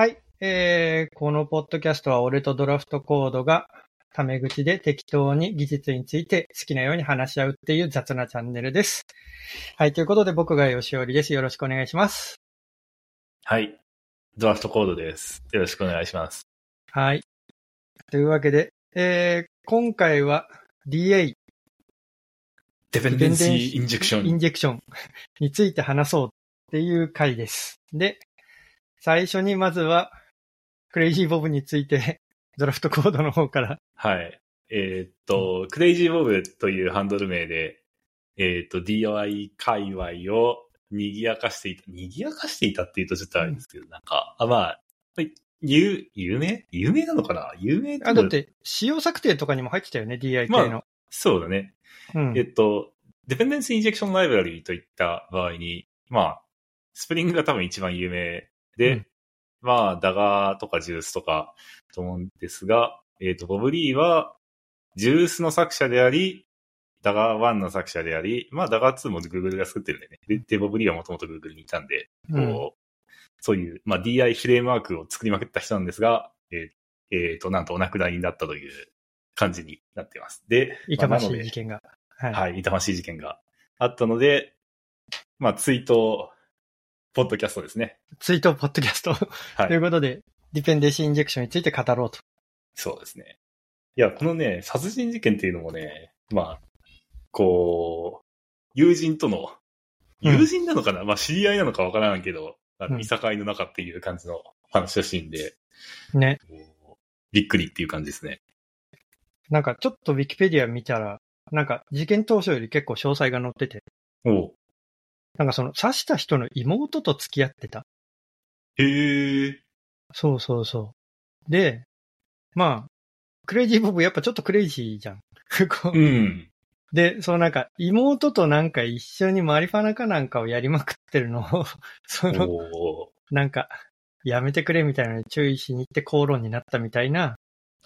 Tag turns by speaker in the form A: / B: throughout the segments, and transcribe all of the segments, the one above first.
A: はい。えー、このポッドキャストは俺とドラフトコードがタメ口で適当に技術について好きなように話し合うっていう雑なチャンネルです。はい。ということで僕が吉織です。よろしくお願いします。
B: はい。ドラフトコードです。よろしくお願いします。
A: はい。というわけで、えー、今回は DA、
B: デペンデンシーインジェクション。
A: インジェクションについて話そうっていう回です。で、最初にまずは、クレイジーボブについて、ドラフトコードの方から。
B: はい。えーっと、クレイジーボブというハンドル名で、えーっと、DIY 界隈を賑やかしていた、賑やかしていたって言うとちょっとあれですけど、なんか、あ、まあ、有、有名？有名なのかな？有名
A: あ、だって、仕様策定とかにも入ってたよね、DI 系の。
B: そうだね。
A: うん
B: えっと、デペンデンスインジェクションライブラリーといった場合に、まあ、スプリングが多分一番有名で、
A: うん
B: まあ、ダガーとかジュースとかと思うんですが、えっ、と、ボブリーは、ジュースの作者であり、ダガー1の作者であり、まあ、ダガー2も Google が作ってるんでね。で、でボブリーはもともと Google にいたんで、
A: うん
B: こう、そういう、まあ、DI フレームワークを作りまくった人なんですが、えーえーと、なんとお亡くなりになったという感じになっています。で、
A: 痛ましい事件が。はい。
B: はい、痛ましい事件があったので、まあ、ツイート、ポッドキャストですね。
A: ツイートポッドキャスト。
B: は
A: という
B: い。
A: ことで、ディペンデンシーインジェクションについて語ろうと。
B: そうですね。いや、このね、殺人事件っていうのもね、まあ、こう、友人との、
A: うん
B: 友人なのかな、まあ、知り合いなのかわからんけど、あの、
A: うん
B: いさかいの中っていう感じの話らしいんで、
A: ね。
B: こうびっくりっていう感じですね。
A: なんかちょっとウィキペディア見たら、なんか事件当初より結構詳細が載ってて、
B: おう
A: なんかその刺した人の妹と付き合ってた。
B: へえ。
A: そうそうそう。で、まあ、クレイジーボブやっぱちょっとクレイジーじゃん。こう
B: うん。
A: で、そのなんか妹となんか一緒にマリファナかなんかをやりまくってるのを、その
B: お
A: なんか、やめてくれみたいなのに注意しに行って口論になったみたいな、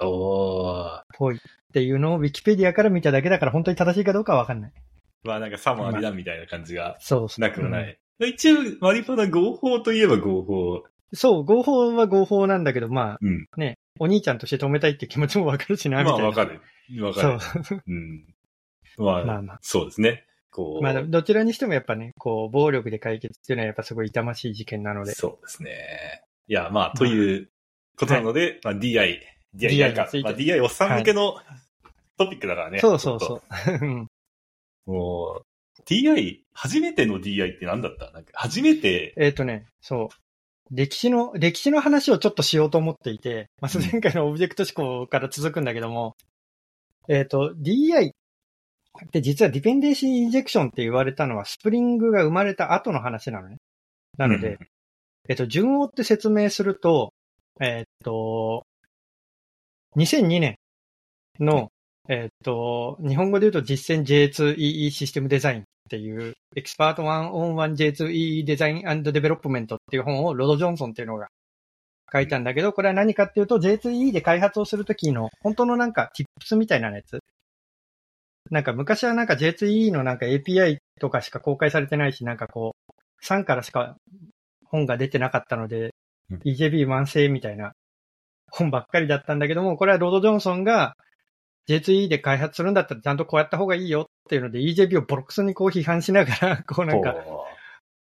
B: ーおー
A: ぽいっていうのをウィキペディアから見ただけだから本当に正しいかどうかはわかんない。
B: まあなんかさもありだみたいな感じが
A: そうそう。
B: なくもない。一応、マリファナ合法といえば合法。
A: そう、合法は合法なんだけど、ま
B: うん。
A: あね、お兄ちゃんとして止めたいって気持ちもわかるしな、みたいな。
B: まあわかる。わか
A: そう
B: る。。うん。まあ、
A: まあまあ
B: そうですね。こう。
A: まあ、どちらにしてもやっぱね、こう、暴力で解決っていうのはやっぱすごい痛ましい事件なので。
B: そうですね。いや、まあ、ということなので、まあ DI、DI かまあ DI おっさん向けのトピックだからね。
A: そうそうそ
B: っ
A: う。
B: もう、DI、初めての DI って何だった？なんか、初めて、
A: えっ、とね、そう。歴史の、歴史の話をちょっとしようと思っていて、まあ、前回のオブジェクト思考から続くんだけども、えっ、と、DI って実はディペンデンシーインジェクションって言われたのはスプリングが生まれた後の話なのね。なので、
B: うん
A: えっと、順を追って説明すると、えっと、2002年の、えっと、日本語で言うと実践 J2EE システムデザインっていう、エキスパート 1on1J2EE デザインデベロップメントっていう本をロッド・ジョンソンっていうのが書いたんだけど、これは何かっていうと J2EE で開発をするときの本当のなんか tips みたいなやつ。なんか昔はなんか J2EE のなんか API とかしか公開されてないし、なんかこう、3からしか本が出てなかったので
B: うん、
A: EJB 慢性みたいな本ばっかりだったんだけども、これはロード・ジョンソンが J2E で開発するんだったらちゃんとこうやった方がいいよっていうので EJB をボロクソにこう批判しながら、こうなんか、
B: こ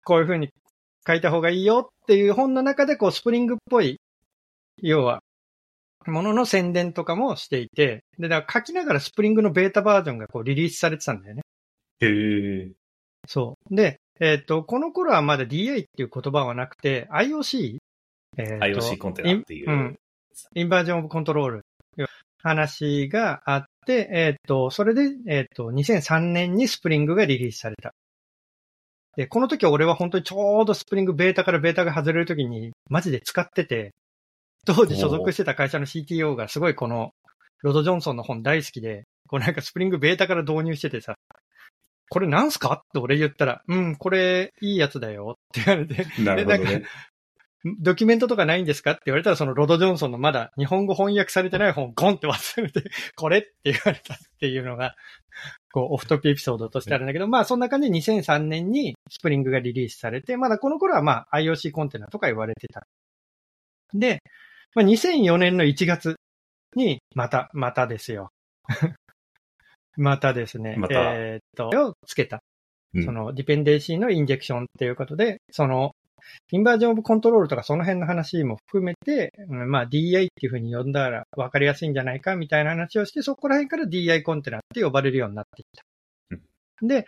A: こういう風に書いた方がいいよっていう本の中でこうスプリングっぽい、要は、ものの宣伝とかもしていて、で、だから書きながらスプリングのベータバージョンがこうリリースされてたんだよね。
B: うへえ。
A: そう。で、えっ、と、この頃はまだ DA っていう言葉はなくて、IOC、えーと
B: IOC コンテナっていう。
A: うん。インバージョンオブコントロール。話があって、えっ、と、それで、えっ、と、2003年にスプリングがリリースされた。で、この時俺は本当にちょうどスプリングベータからベータが外れる時にマジで使ってて、当時所属してた会社の CTO がすごいこのロド・ジョンソンの本大好きで、こうなんかスプリングベータから導入しててさ、これなんすか？って俺言ったら、うん、これいいやつだよって言われて、
B: なるほど
A: でなん
B: ね。
A: ドキュメントとかないんですかって言われたら、そのロド・ジョンソンのまだ日本語翻訳されてない本をゴンって忘れて、これって言われたっていうのが、こう、オフトピエピソードとしてあるんだけど、まあそんな感じで2003年にスプリングがリリースされて、まだこの頃はまあ IOC コンテナとか言われてた。で、まあ、2004年の1月に、また、またですよ。またですね。
B: また
A: えーっと、をつけた。
B: うん
A: その、ディペンデンシーのインジェクションっていうことで、その、インバージョンオブコントロールとかその辺の話も含めて、うんまあ DI っていう風に呼んだら分かりやすいんじゃないかみたいな話をして、そこら辺から DI コンテナって呼ばれるようになってきた。で、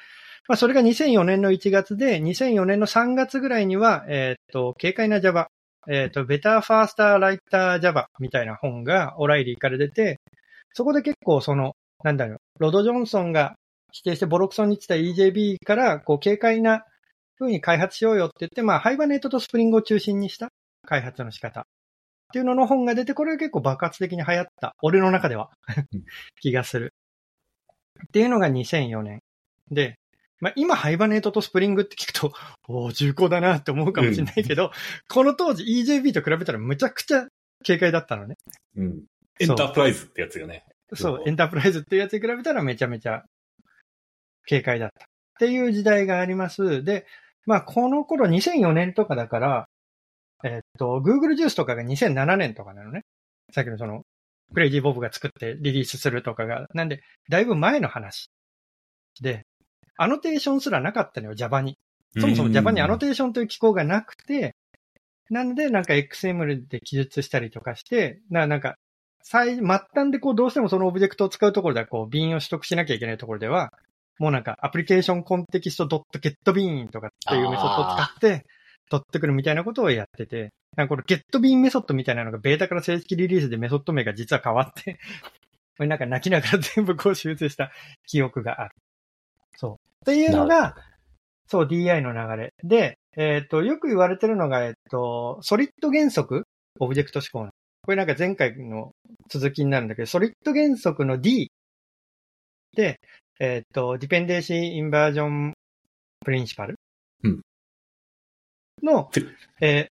A: まあそれが2004年の1月で、2004年の3月ぐらいには、えーっと、軽快な Java、えーっと、Better Faster Writer Java みたいな本がオライリーから出て、そこで結構その、なんだろう、ロド・ジョンソンが否定してボロクソに言ってた EJB から、こう、軽快な風に開発しようよって言って、まあ、ハイバネットとスプリングを中心にした開発の仕方。っていうのの本が出て、これが結構爆発的に流行った。俺の中では
B: うん。
A: 気がする。っていうのが2004年。で、まあ、今、ハイバネットとスプリングって聞くと、おー重厚だなって思うかもしれないけど、この当時 EJB と比べたらむちゃくちゃ軽快だったのね。
B: うん。エンタープライズってやつがね。
A: そうエンタープライズっていうやつに比べたらめちゃめちゃ軽快だった。っていう時代があります。で、まあ、この頃2004年とかだから、えっと、Google Juice とかが2007年とかなのね。さっきのその、クレイジーボブが作ってリリースするとかが。なんで、だいぶ前の話。で、アノテーションすらなかったのよ、Java に。そもそも Java にアノテーションという機構がなくて、なので、なんか XML で記述したりとかして、ななんか、最、末端でこうどうしてもそのオブジェクトを使うところではこう、 bean を取得しなきゃいけないところでは、もうなんか、 application context dot get bean とかっていうメソッドを使って、取ってくるみたいなことをやってて、なんかこれ getBean メソッドみたいなのがベータから正式リリースでメソッド名が実は変わって、これなんか泣きながら全部こう修正した記憶がある。そう。っていうの
B: な
A: が、そう DI の流れ。で、えっ、と、よく言われてるのが、えっ、と、 SOLID 原則オブジェクト指向の。これなんか前回の続きになるんだけど、 SOLID 原則の D で、えっ、と、 Dependency Inversion Principle
B: うん
A: の
B: プ、
A: えー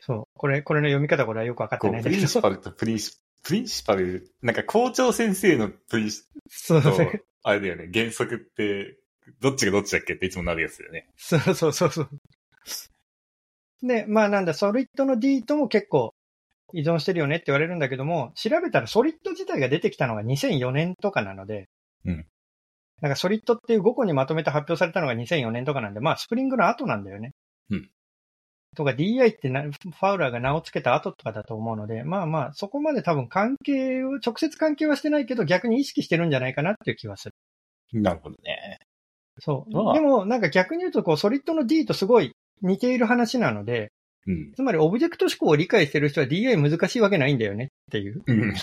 A: そう、これ、これの読み方これはよくわかってないんだけど。
B: プリンシパルとプリンシ、 principal、なんか校長先生のプリンシと
A: そうそう、
B: あれだよね、原則って、どっちがどっちだっけっていつもなるやつだよね。
A: そうそうそうそう。で、まあなんだ、 SOLID の D とも結構依存してるよねって言われるんだけども、調べたら SOLID 自体が出てきたのが2004年とかなので、
B: うん。
A: なんか SOLID っていう5個にまとめて発表されたのが2004年とかなんで、まあスプリングの後なんだよね。
B: うん。
A: とか DI ってなファウラーが名を付けた後とかだと思うので、まあまあそこまで多分関係を、直接関係はしてないけど逆に意識してるんじゃないかなっていう気はする。
B: なるほどね。
A: そう。
B: まあ
A: でもなんか逆に言うとこうソリッドの D とすごい似ている話なので、
B: うん。
A: つまりオブジェクト思考を理解してる人は DI 難しいわけないんだよねっていう。
B: うん。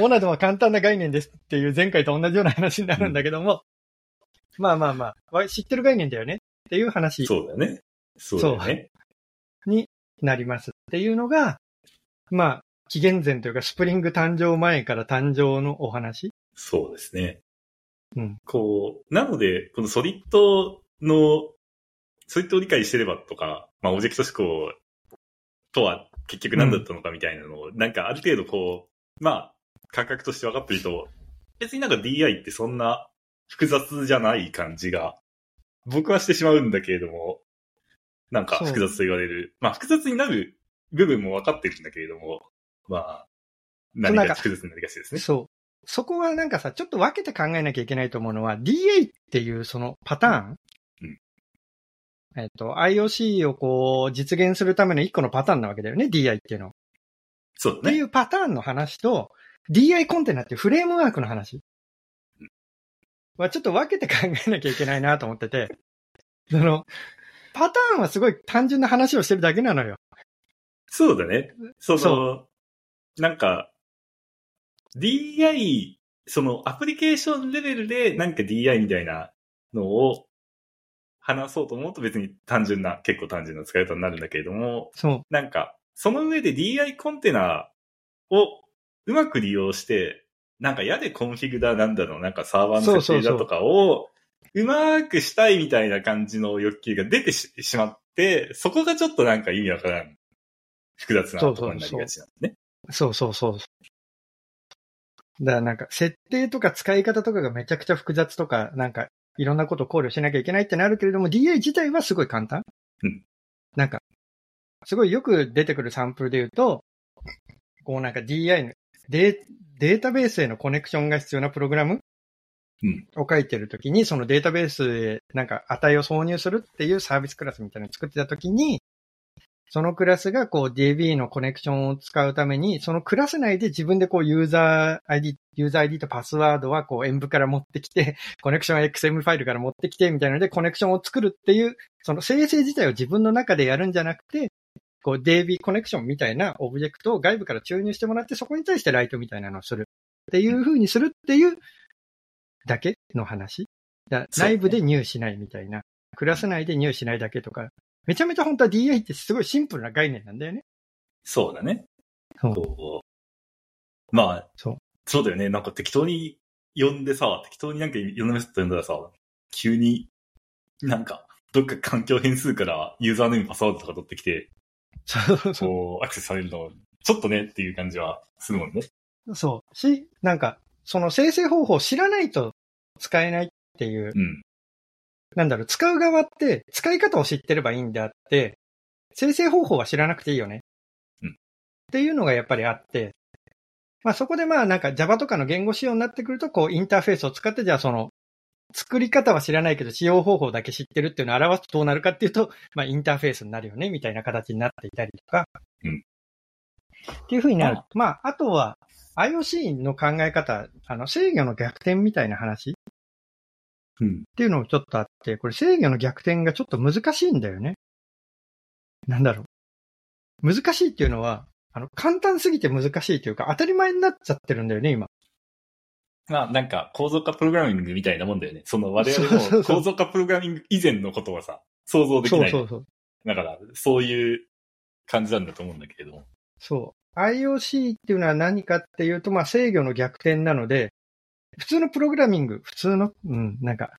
A: モナドは簡単な概念ですっていう前回と同じような話になるんだけども、まあまあまあわ、知ってる概念だよねっていう話
B: そうだよね。そうだよね。
A: になりますっていうのが、まあ、紀元前というかスプリング誕生前から誕生のお話。
B: そうですね。
A: うん。
B: こう、なので、このソリッドの、ソリッドを理解してればとか、まあ、オブジェクト思考とは結局何だったのかみたいなのを、なんかある程度こう、まあ、感覚として分かってると、別になんか DI ってそんな複雑じゃない感じが、僕はしてしまうんだけれども、なんか
A: そう
B: 複雑と言われる。まあ、複雑になる部分も分かってるんだけれども、まあ、何
A: なんか
B: が複雑になりがちですね。
A: そう。そこはなんかさ、ちょっと分けて考えなきゃいけないと思うのは、DA っていうそのパターン。
B: うん
A: えっと、IOC をこう、実現するための一個のパターンなわけだよね、DI っていうのは。
B: そうだね。
A: っていうパターンの話と、DI コンテナっていうフレームワークの話はちょっと分けて考えなきゃいけないなと思ってて、その、パターンはすごい単純な話をしてるだけなのよ。
B: そうだね。その、
A: そ
B: なんか、DI、そのアプリケーションレベルでなんか DI みたいなのを話そうと思うと別に単純な、結構単純な使い方になるんだけれども、
A: そう。
B: なんか、その上で DI コンテナをうまく利用して、なんか YAML でコンフィグだなんだろう、なんかサーバーの設定だとかをうまくしたいみたいな感じの欲求が出てしまって、そこがちょっとなんか意味わからん。複雑なところになりがちなんですね。
A: そうそうそう。だからなんか、設定とか使い方とかがめちゃくちゃ複雑とか、なんか、いろんなことを考慮しなきゃいけないってなるけれども、DA 自体はすごい簡単。
B: うん。
A: なんか、すごいよく出てくるサンプルで言うと、こうなんか DI のデデータベースへのコネクションが必要なプログラム
B: うん
A: を書いてるときに、そのデータベースへなんか値を挿入するっていうサービスクラスみたいなのを作ってたときに、そのクラスがこう DB のコネクションを使うために、そのクラス内で自分でこうユーザー ID、ユーザー ID とパスワードはこう演舞から持ってきて、コネクションは XM ファイルから持ってきてみたいなのでコネクションを作るっていう、その生成自体を自分の中でやるんじゃなくて、こう DB コネクションみたいなオブジェクトを外部から注入してもらって、そこに対してライトみたいなのをするっていう風にするっていうだけの話。だ内部で入しないみたいな。クラス内で入しないだけとか。めちゃめちゃ本当は DI ってすごいシンプルな概念なんだよね。
B: そうだね。
A: そう
B: まあ、
A: そう。
B: そうだよね。なんか適当に呼んでさ、適当になんかいろんなメソッド呼んだらさ、急になんか、どっか環境変数からユーザーネームパスワードとか取ってきて、
A: そう
B: アクセスされるの、ちょっとねっていう感じはするもんね。
A: う。そう。し、なんか、その生成方法を知らないと使えないっていう、
B: うん。
A: なんだろう、使う側って使い方を知ってればいいんであって、生成方法は知らなくていいよね。
B: うん
A: っていうのがやっぱりあって、まあそこでまあなんか Java とかの言語仕様になってくると、こうインターフェースを使って、じゃあその、作り方は知らないけど使用方法だけ知ってるっていうのを表すとどうなるかっていうと、まあインターフェースになるよね、みたいな形になっていたりとか。
B: うん
A: っていうふうになる
B: ま。
A: まあ、あとは IOC の考え方、あの制御の逆転みたいな話
B: うん。
A: っていうのもちょっとあって、これ制御の逆転がちょっと難しいんだよね。なんだろう。難しいっていうのは、あの、簡単すぎて難しいというか、当たり前になっちゃってるんだよね、今。
B: まあ、なんか、構造化プログラミングみたいなもんだよね。その我々も構造化プログラミング以前のことはさ、想像できない。
A: そうそうそう。
B: だから、そういう感じなんだと思うんだけれども。
A: そう。IOC っていうのは何かっていうと、まあ制御の逆転なので、普通のプログラミング、普通の、うん、なんか、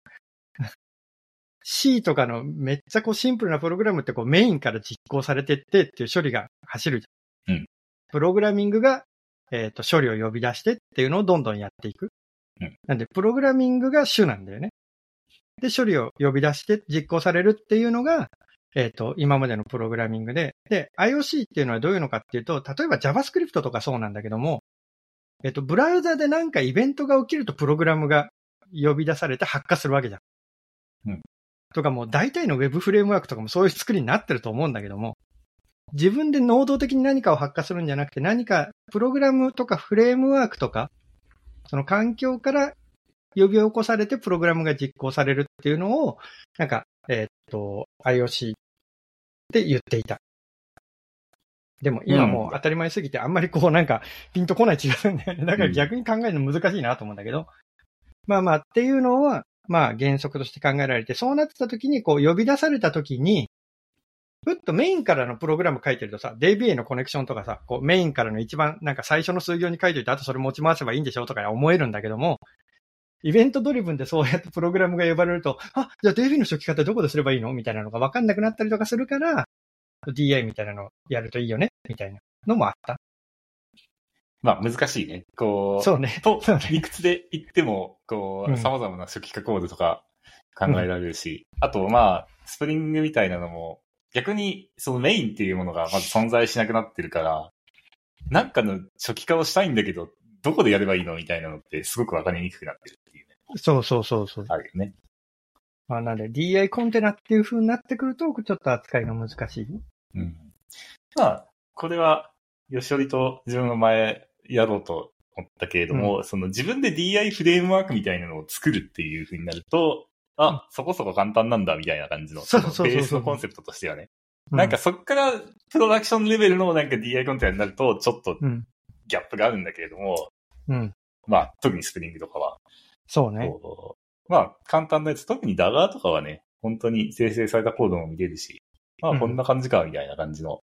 A: C とかのめっちゃこうシンプルなプログラムってこうメインから実行されてってっていう処理が走るじゃん。
B: うん
A: プログラミングが、えっ、と、処理を呼び出してっていうのをどんどんやっていく。
B: うん
A: なんで、プログラミングが主なんだよね。で、処理を呼び出して実行されるっていうのが、えっ、と、今までのプログラミングで、で、IOC っていうのはどういうのかっていうと、例えば JavaScript とかそうなんだけども、えっ、と、ブラウザでなんかイベントが起きるとプログラムが呼び出されて発火するわけじゃん。
B: うん。
A: とかもう大体の Web フレームワークとかもそういう作りになってると思うんだけども、自分で能動的に何かを発火するんじゃなくて、何かプログラムとかフレームワークとか、その環境から呼び起こされてプログラムが実行されるっていうのを、なんか、えーっと、IOC って言っていた。でも今もう当たり前すぎてあんまりこうなんかピンとこない気がするんだよね。だから逆に考えるの難しいなと思うんだけど。まあまあっていうのは、まあ原則として考えられて、そうなってた時にこう呼び出された時に、ふっとメインからのプログラム書いてるとさ、DB のコネクションとかさ、こうメインからの一番なんか最初の数行に書いておいて、あとそれ持ち回せばいいんでしょ？とか思えるんだけども、イベントドリブンでそうやってプログラムが呼ばれると、あ、じゃあ DB の初期方どこですればいいの？みたいなのが分かんなくなったりとかするから、DI みたいなのやるといいよね？みたいなのもあった。
B: まあ、難しいね。こう、
A: そうね。
B: と
A: そうね、
B: 理屈で言っても、こう、
A: うん
B: 様々な初期化コードとか考えられるし、あと、まあ、スプリングみたいなのも、逆に、そのメインっていうものがまず存在しなくなってるから、なんかの初期化をしたいんだけど、どこでやればいいのみたいなのってすごくわかりにくくなってるっていうね。
A: そうそうそうそう。
B: あるよね。
A: まあ、なんで DI コンテナっていう風になってくると、ちょっと扱いが難しい。
B: うん。まあ、これは、吉織と自分の前やろうと思ったけれども、その自分で DI フレームワークみたいなのを作るっていう風になると、あ、そこそこ簡単なんだみたいな感じの、
A: そ
B: のベースのコンセプトとしてはね。なんかそっからプロダクションレベルのなんか DI コンテナになると、ちょっと
A: うん、
B: ギャップがあるんだけれども、
A: うん。
B: まあ、特にスプリングとかは、
A: そうね。
B: こうまあ、簡単なやつ、特にダガーとかはね、本当に生成されたコードも見れるし、まあ、
A: うん
B: こんな感じか、みたいな感じの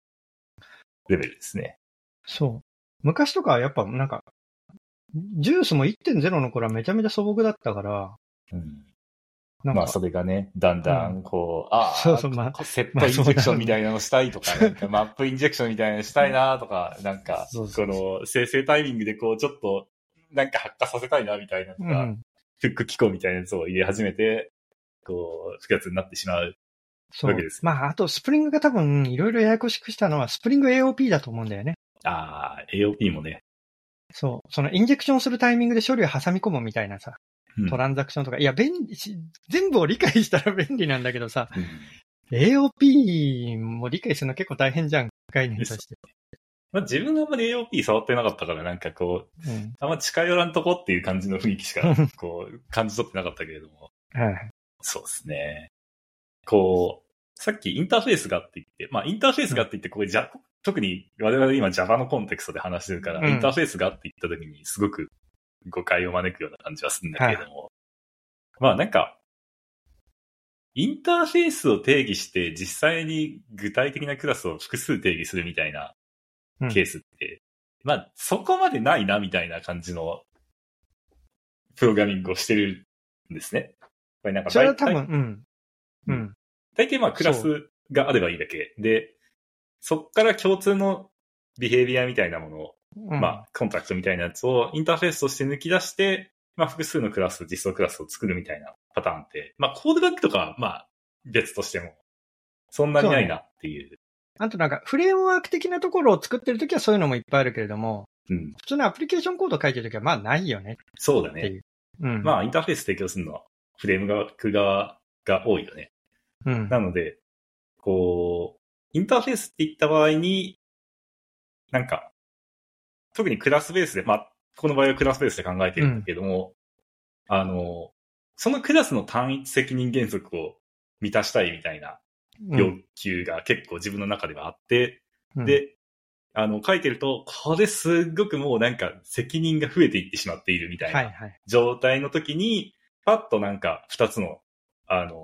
B: レベルですね。
A: そう。昔とかはやっぱなんか、ジュースも1.0の頃はめちゃめちゃ素朴だったから、
B: うん。
A: なんか、
B: まあ、それがね、だんだん、こう、ああ、
A: そうそうまあ
B: こセットインジェクションみたいなのしたいとか、なんかマップインジェクションみたいなのしたいなとか、なんか、
A: そうそう
B: この生成タイミングでこう、ちょっと、なんか発火させたいなみたいなのが、
A: うん。
B: フック機構みたいなやつを入れ始めて、こう、複雑になってしまう
A: そう
B: です。
A: まあ、あと、スプリングが多分、いろいろややこしくしたのは、スプリング AOP だと思うんだよね。
B: ああ、AOP もね。
A: そう。その、インジェクションするタイミングで処理を挟み込むみたいなさ、
B: うん
A: トランザクションとか。いや、便利し、全部を理解したら便利なんだけどさ、
B: うん
A: AOP も理解するの結構大変じゃん、概念として。
B: まあ、自分があんまり AOP 触ってなかったから、なんかこう、
A: うん。
B: あんま近寄らんとこっていう感じの雰囲気しか、こう、感じ取ってなかったけれども。
A: はい。
B: そうですね。こう、さっきインターフェースがって言って、まあインターフェースがって言って、これじゃ、特に我々今 Java のコンテクストで話してるから、
A: うん
B: インターフェースがって言った時にすごく誤解を招くような感じはするんだけれども、まあなんか、インターフェースを定義して実際に具体的なクラスを複数定義するみたいな
A: うん
B: ケースって、まあそこまでないなみたいな感じのプログラミングをしてるんですね。これなんか
A: それは多分、うん。うん。
B: 大体まあクラスがあればいいだけ。で、そっから共通のビヘイビアみたいなものを、
A: うん
B: まあコンタクトみたいなやつをインターフェースとして抜き出して、まあ複数のクラス、実装クラスを作るみたいなパターンって、まあコードバックとかはまあ別としても、そんなにないなっていう。
A: あとなんか、フレームワーク的なところを作ってるときはそういうのもいっぱいあるけれども、
B: うん。
A: 普通のアプリケーションコード書いてるときはまあないよね
B: そうだね。
A: うん。
B: まあインターフェース提供するのはフレームワーク側が多いよね。
A: うん。
B: なので、こう、インターフェースって言った場合に、なんか、特にクラスベースで、まあ、この場合はクラスベースで考えてるんだけども、あの、そのクラスの単一責任原則を満たしたいみたいな要求が結構自分の中ではあって、
A: うん、
B: で、あの、書いてると、これすっごくもうなんか責任が増えていってしまっているみたいな
A: はいはい。
B: 状態の時に、パッとなんか二つの、あの、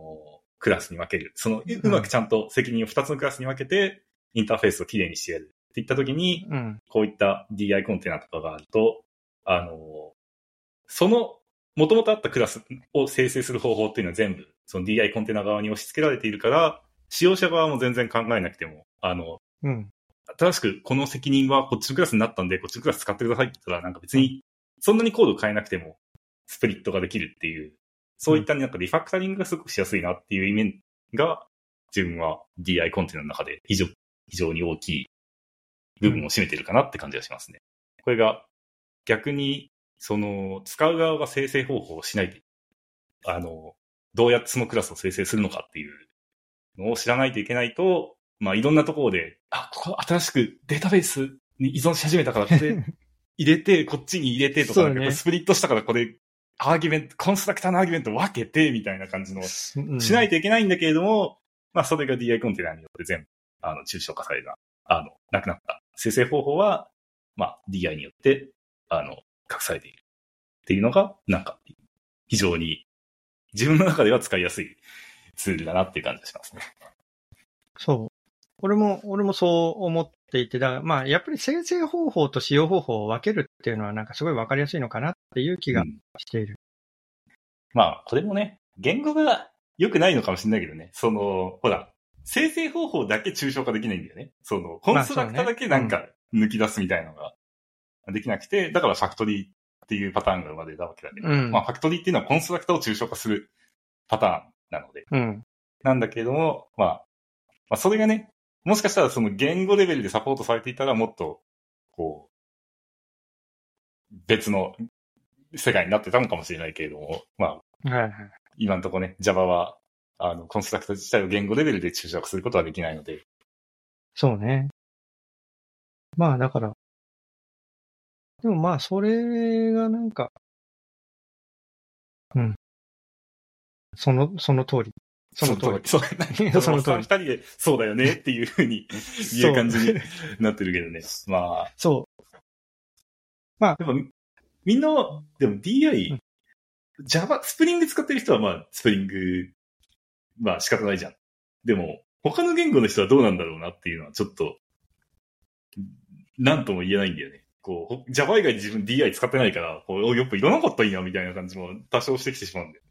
B: クラスに分ける。その、ううまくちゃんと責任を二つのクラスに分けて、インターフェースをきれいにしてやるっていった時に、
A: うん。
B: こういった DI コンテナとかがあると、あの、その、元々あったクラスを生成する方法っていうのは全部、その DI コンテナ側に押し付けられているから、使用者側も全然考えなくても、あの、
A: うん。
B: 新しくこの責任はこっちのクラスになったんで、こっちのクラス使ってくださいって言ったら、なんか別に、そんなにコードを変えなくても、スプリットができるっていう、そういったなんかリファクタリングがすごくしやすいなっていう意味が、自分は DI コンテナの中で非常非常に大きい部分を占めてるかなって感じがしますね。これが逆に、その、使う側が生成方法をしないで、あの、どうやってそのクラスを生成するのかっていうのを知らないといけないと、まあいろんなところで、あ、ここ新しくデータベースに依存し始めたから、これ入れて、こっちに入れてとか、
A: ね
B: スプリットしたからこれ、アーギュメント、コンストラクターのアーギュメント分けて、みたいな感じの、しないといけないんだけれども、まあそれが DI コンテナによって全部、あの、抽象化されるな、あの、なくなった。生成方法は、まあ DI によって、あの、隠されている。っていうのが、なんか、非常に、自分の中では使いやすいツールだなっていう感じがしますね。
A: そう。俺も、俺もそう思っていて、だからまあ、やっぱり生成方法と使用方法を分けるっていうのはなんかすごい分かりやすいのかなっていう気が
B: うん
A: している。
B: まあ、これもね、言語が良くないのかもしれないけどね。その、ほら、生成方法だけ抽象化できないんだよね。その、コンストラクターだけなんか抜き出すみたいなのができなくて、だからファクトリーっていうパターンが生まれたわけだけど、
A: うん
B: まあ、ファクトリーっていうのはコンストラクターを抽象化するパターンなので、
A: うん。
B: なんだけれども、まあ、まあ、それがね、もしかしたらその言語レベルでサポートされていたらもっと、こう、別の世界になってたのかもしれないけれども、まあ、
A: はいはい。
B: 今のところね、Java は、あの、コンストラクター自体を言語レベルで抽象化することはできないので、
A: そうね。まあ、だから、でもまあ、それがなんか、うん。その、その通り。その通り。
B: そう、
A: その通り
B: 二人で、そうだよねっていうふうに 言う感じになってるけどね。まあ、
A: そう。
B: やっぱ、みんな、でも DI、
A: うん
B: Java、スプリング使ってる人はまあ、スプリング、まあ仕方ないじゃん。でも、他の言語の人はどうなんだろうなっていうのはちょっと、なんとも言えないんだよね。こう、ほ Java 以外で自分 DI 使ってないから、こう、おやっぱいらなかったらいいなみたいな感じも多少してきてしまうんだよ。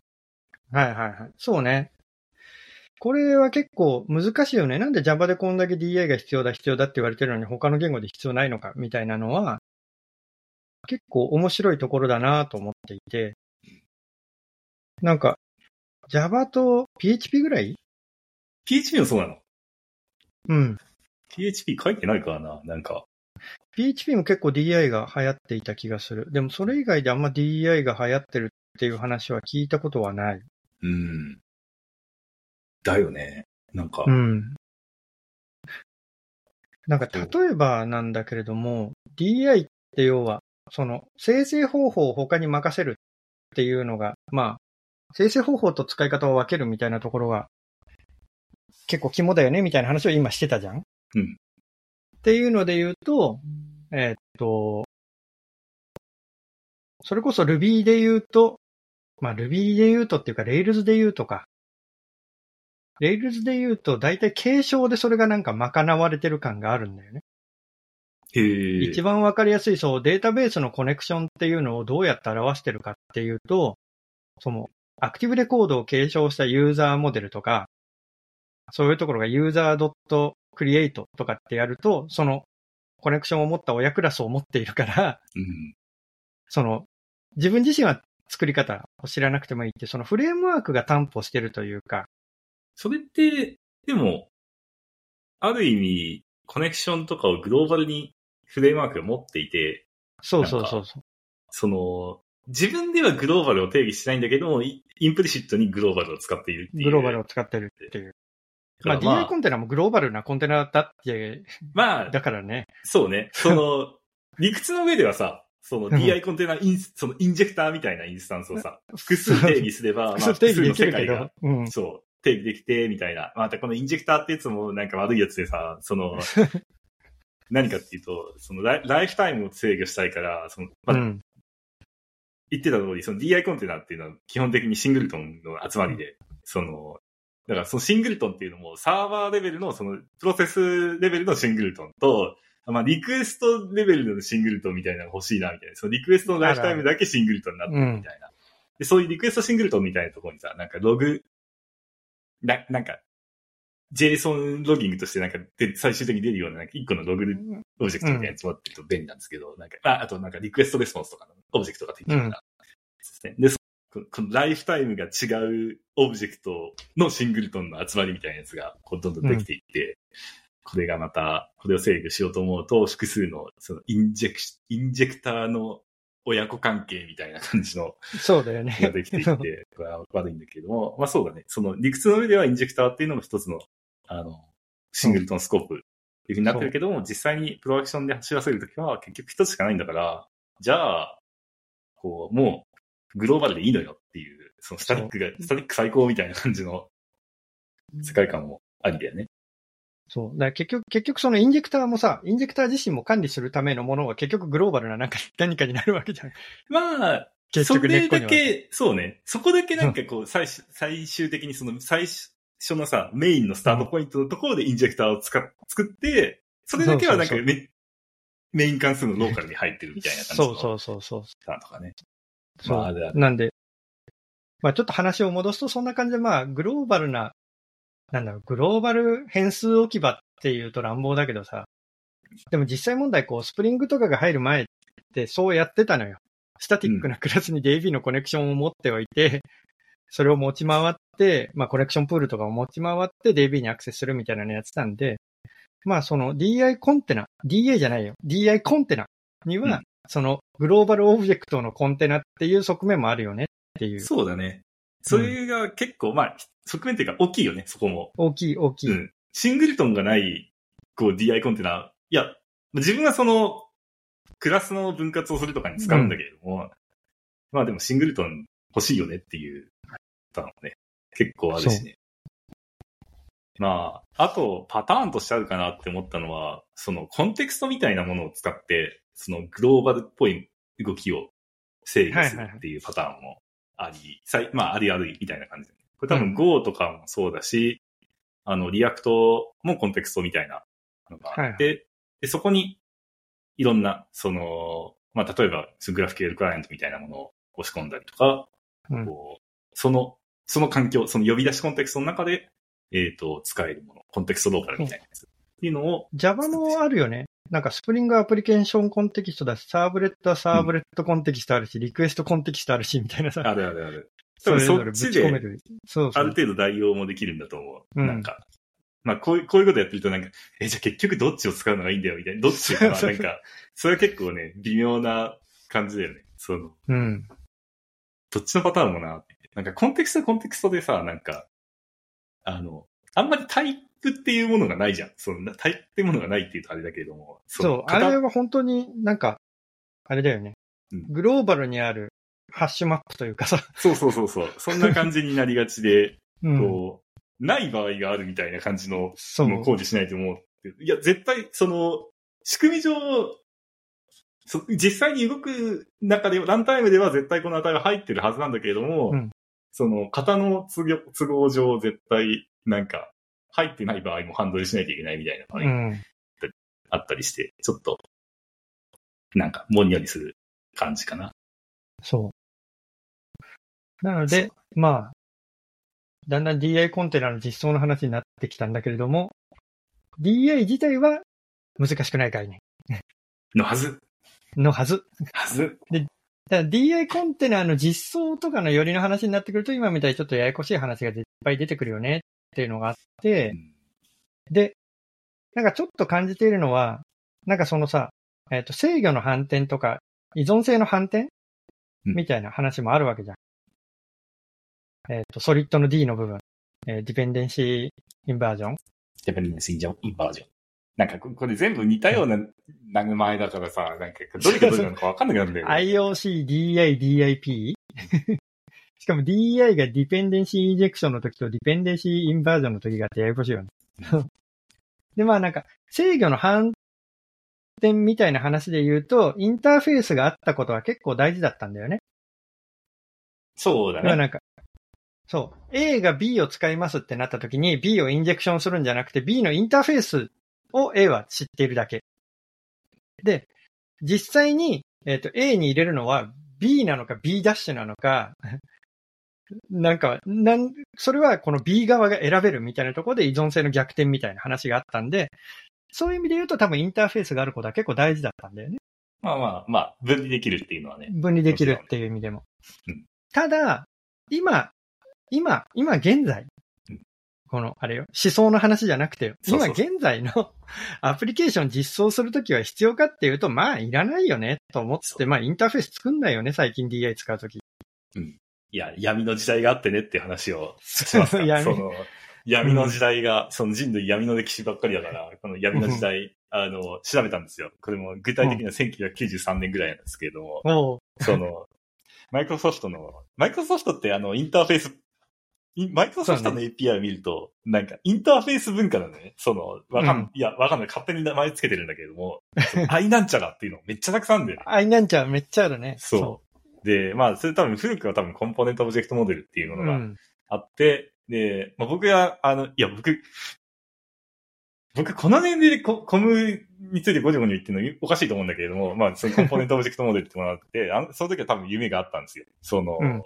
A: はいはいはい。そうね。これは結構難しいよね。なんで Java でこんだけ DI が必要だ必要だって言われてるのに他の言語で必要ないのかみたいなのは、結構面白いところだなと思っていて、なんか、Java と PHP ぐらい
B: ？PHP もそうなの？
A: うん。
B: ?PHP 書いてないからな、なんか。
A: PHP も結構 DI が流行っていた気がする。でもそれ以外であんま DI が流行ってるっていう話は聞いたことはない。
B: うん。だよね。なんか、
A: うん。なんか例えばなんだけれども、DI って要は、その生成方法を他に任せるっていうのが、まあ、生成方法と使い方を分けるみたいなところが結構肝だよねみたいな話を今してたじゃん
B: うん
A: っていうので言うと、えーっと、それこそ Ruby で言うと、まあ Ruby で言うとっていうか Rails で言うとか、Rails で言うと大体継承でそれがなんか賄われてる感があるんだよね。一番わかりやすいそうデータベースのコネクションっていうのをどうやって表してるかっていうと、そのアクティブレコードを継承したユーザーモデルとか、そういうところがユーザー .create とかってやると、そのコネクションを持った親クラスを持っているから、
B: うん。
A: その自分自身は作り方を知らなくてもいいって、そのフレームワークが担保してるというか、
B: それって、でも、ある意味、コネクションとかをグローバルにフレームワークが持っていて、
A: そうそうそうそう。
B: その、自分ではグローバルを定義しないんだけども、イインプリシットにグローバルを使っているっていう。
A: グローバルを使ってるっていう。まあ、
B: だから
A: DI コンテナもグローバルなコンテナだって、
B: まあ、
A: だからね。
B: そうね。その、理屈の上ではさ、その
A: うん
B: DI コンテナインス、そのインジェクターみたいなインスタンスをさ、複数定義すれば、まあ、
A: 複数
B: の世界が、、
A: うん。
B: そう、定義できて、みたいな。またこのインジェクターってやつもなんか悪いやつでさ、その、何かっていうと、そのライフタイムを制御したいから、その、まあ
A: うん。
B: 言ってた通り、その DI コンテナっていうのは基本的にシングルトンの集まりで、その、だからそのシングルトンっていうのもサーバーレベルのそのプロセスレベルのシングルトンと、まあリクエストレベルのシングルトンみたいなのが欲しいなみたいな。そのリクエストのライフタイムだけシングルトンになってるみたいな。で、そういうリクエストシングルトンみたいなところにさ、なんかログ、な、なんか、JSON ロギングとしてなんかで最終的に出るようななんか一個のログオブジェクトみたいなやつ持ってると便利なん。ですけど、なんか、あ、あとなんか request response とかのオブジェクトができるから、ですね。で、そここのライフタイムが違うオブジェクトのシングルトンの集まりみたいなやつがこうどんどんできていって、これがまた、これを制御しようと思うと、複数のそのインジェクシ、インジェクターの親子関係みたいな感じの
A: そうだよね。
B: ができていって、これは悪いんだけれども、まあそうだね。その理屈の上ではインジェクターっていうのも一つの、あの、シングルトンスコープっていうふうになってるけども、実際にプロダクションで走らせるときは結局一つしかないんだから、じゃあ、こう、もう、グローバルでいいのよっていう、そのスタティックが、スタティック最高みたいな感じの世界観もありだよね。
A: そう。だから結局、結局そのインジェクターもさ、インジェクター自身も管理するためのものは結局グローバルななんか 何かになるわけじゃん。
B: まあ、
A: 結局根っ
B: それ
A: こには。
B: だけ、そうね。そこだけなんかこう、最終、最終的にその最初のさ、メインのスタートポイントのところでインジェクターを使っ、作って、それだけはなんかメメイン関数のローカルに入ってるみたいな感じの。
A: そうそうそうそう。
B: なんとかね。
A: そう
B: まあ
A: なんで、まあちょっと話を戻すとそんな感じで、まあグローバルな、なんだろう、グローバル変数置き場っていうと乱暴だけどさ、でも実際問題こう、スプリングとかが入る前ってそうやってたのよ。スタティックなクラスに DB のコネクションを持っておいて、それを持ち回って、まあコネクションプールとかを持ち回って DB にアクセスするみたいなのやってたんで、まあその DI コンテナ、DA じゃないよ。DI コンテナには、
B: うん
A: そのグローバルオブジェクトのコンテナっていう側面もあるよねっていう。
B: そうだね。それが結構、まあ、側面っていうか大きいよね、そこも。
A: 大きい大きい。
B: うん。シングルトンがない、こう DI コンテナ。いや、自分はその、クラスの分割をするとかに使うんだけれども、まあでもシングルトン欲しいよねっていう、パターンもね、結構あるしね。まあ、あと、パターンとしてあるかなって思ったのは、そのコンテクストみたいなものを使って、そのグローバルっぽい動きを制御するっていうパターンもあり、さいまあ、ありあるみたいな感じで。これ多分
A: うん
B: Go とかもそうだし、あの、 React も context みたいなのがあって、で、そこにいろんな、その、まあ、例えば、グラフ QL クライアントみたいなものを押し込んだりとか、
A: うん
B: こう、その、その環境、その呼び出しコンテクストの中で、えっ、と、使えるもの、 context local みたいなやつっていうのを、
A: Java もあるよね。なんか Spring application context だし、 servlet は servlet context あるし、 request context あるし、みたいなさ。
B: あるあるある。多分そ
A: れぞれ
B: そっちで。
A: そうそう。
B: ある程度代用もできるんだと思う。
A: うん
B: なんか。まあ、こういう、こういうことやってるとなんか、え、じゃあ結局どっちを使うのがいいんだよ、みたいな。どっちか
A: そう
B: なんか、それは結構ね、微妙な感じだよね。その、
A: うん。
B: どっちのパターンもな。なんかコンテクストはコンテクストでさ、なんか、あの、あんまりタイプっていうものがないじゃん。そのタイプっていうものがないっていうとあれだけれども。
A: そう、あれは本当になんか、あれだよね
B: うん。
A: グローバルにあるハッシュマップというかさ。
B: そうそうそうそう。そんな感じになりがちで、
A: うん。
B: こう、ない場合があるみたいな感じの
A: そう。
B: もう工事しないと思う。いや、絶対、その、仕組み上、そ実際に動く中で、ランタイムでは絶対この値は入ってるはずなんだけれども、
A: うん
B: その、型の都合都合上絶対、なんか、入ってない場合もハンドルしなきゃいけないみたいな場合が
A: うん。
B: あったりして、ちょっと、なんか、もんやりする感じかな。
A: そう。なので、まあ、だんだん DI コンテナの実装の話になってきたんだけれども、DI 自体は難しくない概念
B: のはず。
A: のはず。
B: はず。
A: ただ DI コンテナの実装とかのよりの話になってくると、今みたいにちょっとややこしい話がいっぱい出てくるよねっていうのがあって、で、なんかちょっと感じているのは、なんかそのさ、えっ、と、制御の反転とか、依存性の反転
B: うん
A: みたいな話もあるわけじゃん。えっ、と、ソリッドの D の部分。えーディペンデンシーインバージョン。
B: ジャパニーズインジャインバージョン。なんかこ、これ全部似たような名前だからさ、なんか、どれがどれなのかわかんなくなるんだよね。
A: IOC、DI、DIP? しかも DI がディペンデンシーインジェクションの時とディペンデンシーインバージョンの時があってややこしいよね。で、まあなんか、制御の反転みたいな話で言うと、インターフェースがあったことは結構大事だったんだよね。
B: そうだね。
A: だからなんか、そう、A が B を使いますってなった時に B をインジェクションするんじゃなくて B のインターフェースを A は知っているだけ。で、実際に、えっ、と、A に入れるのは B なのか B ダッシュなのか、なんか、なん、それはこの B 側が選べるみたいなところで依存性の逆転みたいな話があったんで、そういう意味で言うと多分インターフェースがあることは結構大事だったんだよね。
B: まあまあまあ、分離できるっていうのはね。
A: 分離できるっていう意味でも
B: うん。
A: ただ、今、今、今現在
B: うん、
A: この、あれよ、思想の話じゃなくて、今現在の アプリケーション実装するときは必要かっていうと、まあ、いらないよね、と思って、まあ、インターフェース作んないよね、最近 DI 使うとき。
B: いや、闇の時代があってねって話をしますか
A: 闇
B: その、闇の時代が、その人類闇の歴史ばっかりだから、この闇の時代、あの、調べたんですよ。これも具体的には1993年ぐらいなんですけれども、その、マイクロソフトの、マイクロソフトってあの、インターフェース、インマイクロソフトの API を見ると、なんか、インターフェース文化なのね。その、わかん、
A: うん
B: いや、わかんない。勝手に名前つけてるんだけれども、アイなんちゃらっていうのめっちゃたくさんあるんだよね。
A: あいなんちゃんめっちゃあるね。
B: そう。で、まあ、それ多分古くは多分コンポーネントオブジェクトモデルっていう
A: う。
B: ものが
A: うん。
B: あって、で、まあ、僕が、あの、いや、僕、僕、この年齢でココムについてゴニョゴニョ言ってるのおかしいと思うんだけれども、まあ、そのコンポーネントオブジェクトモデルってものがあって、あのその時は多分夢があったんですよ。その、
A: うん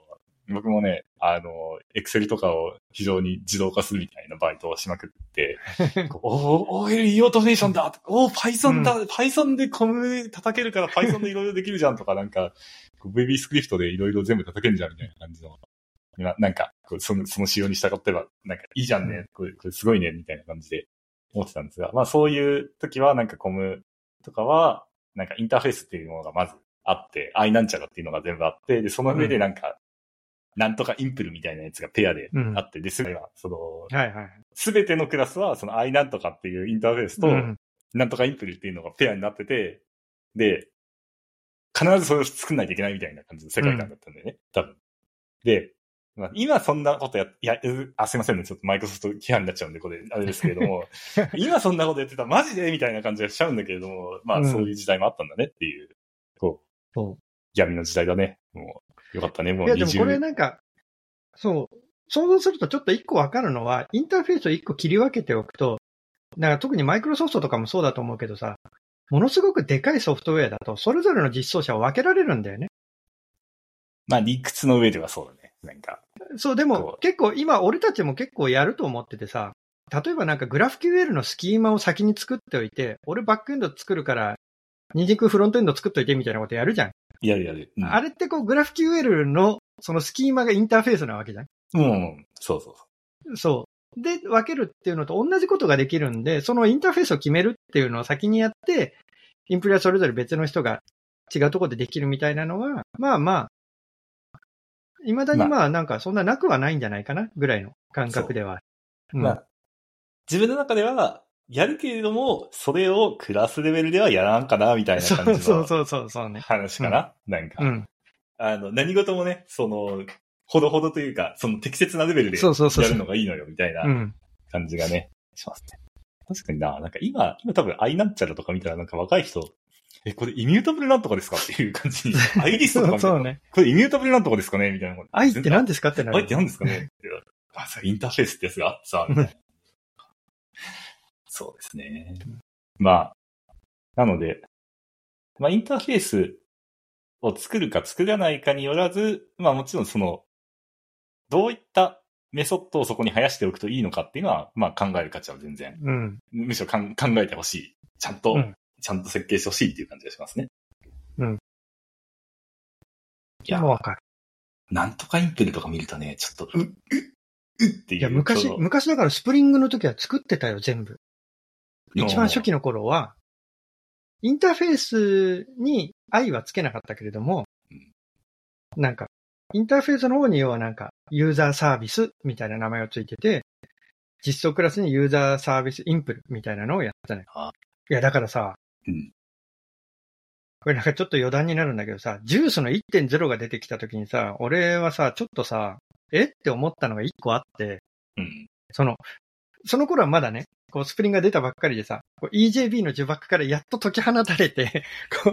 B: 僕もね、あの、エクセルとかを非常に自動化するみたいなバイトをしまくって、こうおー、OLE オートメーションだおー、Python だ、!Python でコム叩けるから Python でいろいろできるじゃんとか、なんか、こう VB スクリプトでいろいろ全部叩けるじゃんみたいな感じの。ななんか、その、その仕様に従ってば、なんかいいじゃんね、これ、これすごいね、みたいな感じで思ってたんですが、まあそういう時はなんかコムとかは、なんかインターフェースっていうものがまずあって、アイなんちゃらっていうのが全部あって、で、その上でなんか、なんとかインプルみたいなやつがペアであって、で、それは、その、
A: はいはい。
B: すべてのクラスは、その i なんとかっていうインターフェースと、
A: うん。
B: なんとかインプルっていうのがペアになってて、で、必ずそれを作んないといけないみたいな感じの世界観だったんだよね、多分。で、まあ、今そんなことや、いや、うあ、すいませんね、ちょっとマイクロソフト批判になっちゃうんで、これ、あれですけれども、今そんなことやってたらマジでみたいな感じがしちゃうんだけれども、まあ、
A: うん。
B: そういう時代もあったんだねっていう、こう、
A: そう。
B: 闇の時代だね。もう、よかったね、もう
A: いや、でもこれ
B: 20
A: なんか、そう、想像するとちょっと一個わかるのは、インターフェースを一個切り分けておくと、だから特にマイクロソフトとかもそうだと思うけどさ、ものすごくでかいソフトウェアだと、それぞれの実装者を分けられるんだよね。
B: まあ、理屈の上ではそうだね。なんか、
A: そう、で
B: そ
A: も
B: う
A: 結構今俺たちも結構やると思っててさ、例えばなんかグラフ QL のスキーマを先に作っておいて、俺バックエンド作るから、二軸フロントエンド作っといてみたいなことやるじゃん。
B: やるやる。うん
A: あれってこうグラフ QL のそのスキーマがインターフェースなわけじゃん。
B: うん。そうそうそ
A: そう。で、分けるっていうのと同じことができるんで、そのインターフェースを決めるっていうのを先にやって、インプレはそれぞれ別の人が違うところでできるみたいなのは、まあまあ、未だにまあなんかそんななくはないんじゃないかなぐらいの感覚では
B: まあ、自分の中では、やるけれども、それをクラスレベルではやらんかな、みたいな感じの
A: そうそうそうそうね。
B: 話かな。なんか、
A: うん。
B: あの、何事もね、その、ほどほどというか、その適切なレベルで
A: そうそうそう
B: やるのがいいのよ、みたいな
A: うん。
B: 感じがね、しますね。確かにな、なんか今、今多分アイなんちゃらとか見たらなんか若い人、え、これイミュータブルなんとかですかっていう感じに、アイリストとか
A: そう
B: 見たら、
A: そうね。
B: これイミュータブルなんとかですかねみたいなこと。
A: 愛って何ですかってなる。
B: 愛って何ですかねあ、それインターフェースってやつがあってさ、みたいなそうですね。まあ、なので、まあインターフェースを作るか作らないかによらず、まあもちろんその、どういったメソッドをそこに生やしておくといいのかっていうのは、まあ考える価値は全然、
A: うん。
B: むしろ考えてほしい。ちゃんと、
A: うん
B: ちゃんと設計してほしいっていう感じがしますね。
A: うん。
B: いや
A: わかる。
B: なんとかインプルとか見るとね、ちょっと、う、う、うっていう。
A: いや、昔昔だからスプリングの時は作ってたよ、全部。一番初期の頃は、インターフェースに愛はつけなかったけれども
B: うん、
A: なんか、インターフェースの方に要はなんか、ユーザーサービスみたいな名前をついてて、実装クラスにユーザーサービスインプルみたいなのをやってたのよ
B: あ。
A: いや、だからさ、
B: うん
A: これなんかちょっと余談になるんだけどさ、ジュースの1.0が出てきた時にさ、俺はさ、ちょっとさ、えって思ったのが1個あって、
B: うん。
A: その、その頃はまだね、こうスプリングが出たばっかりでさ、EJB の呪縛からやっと解き放たれて、こ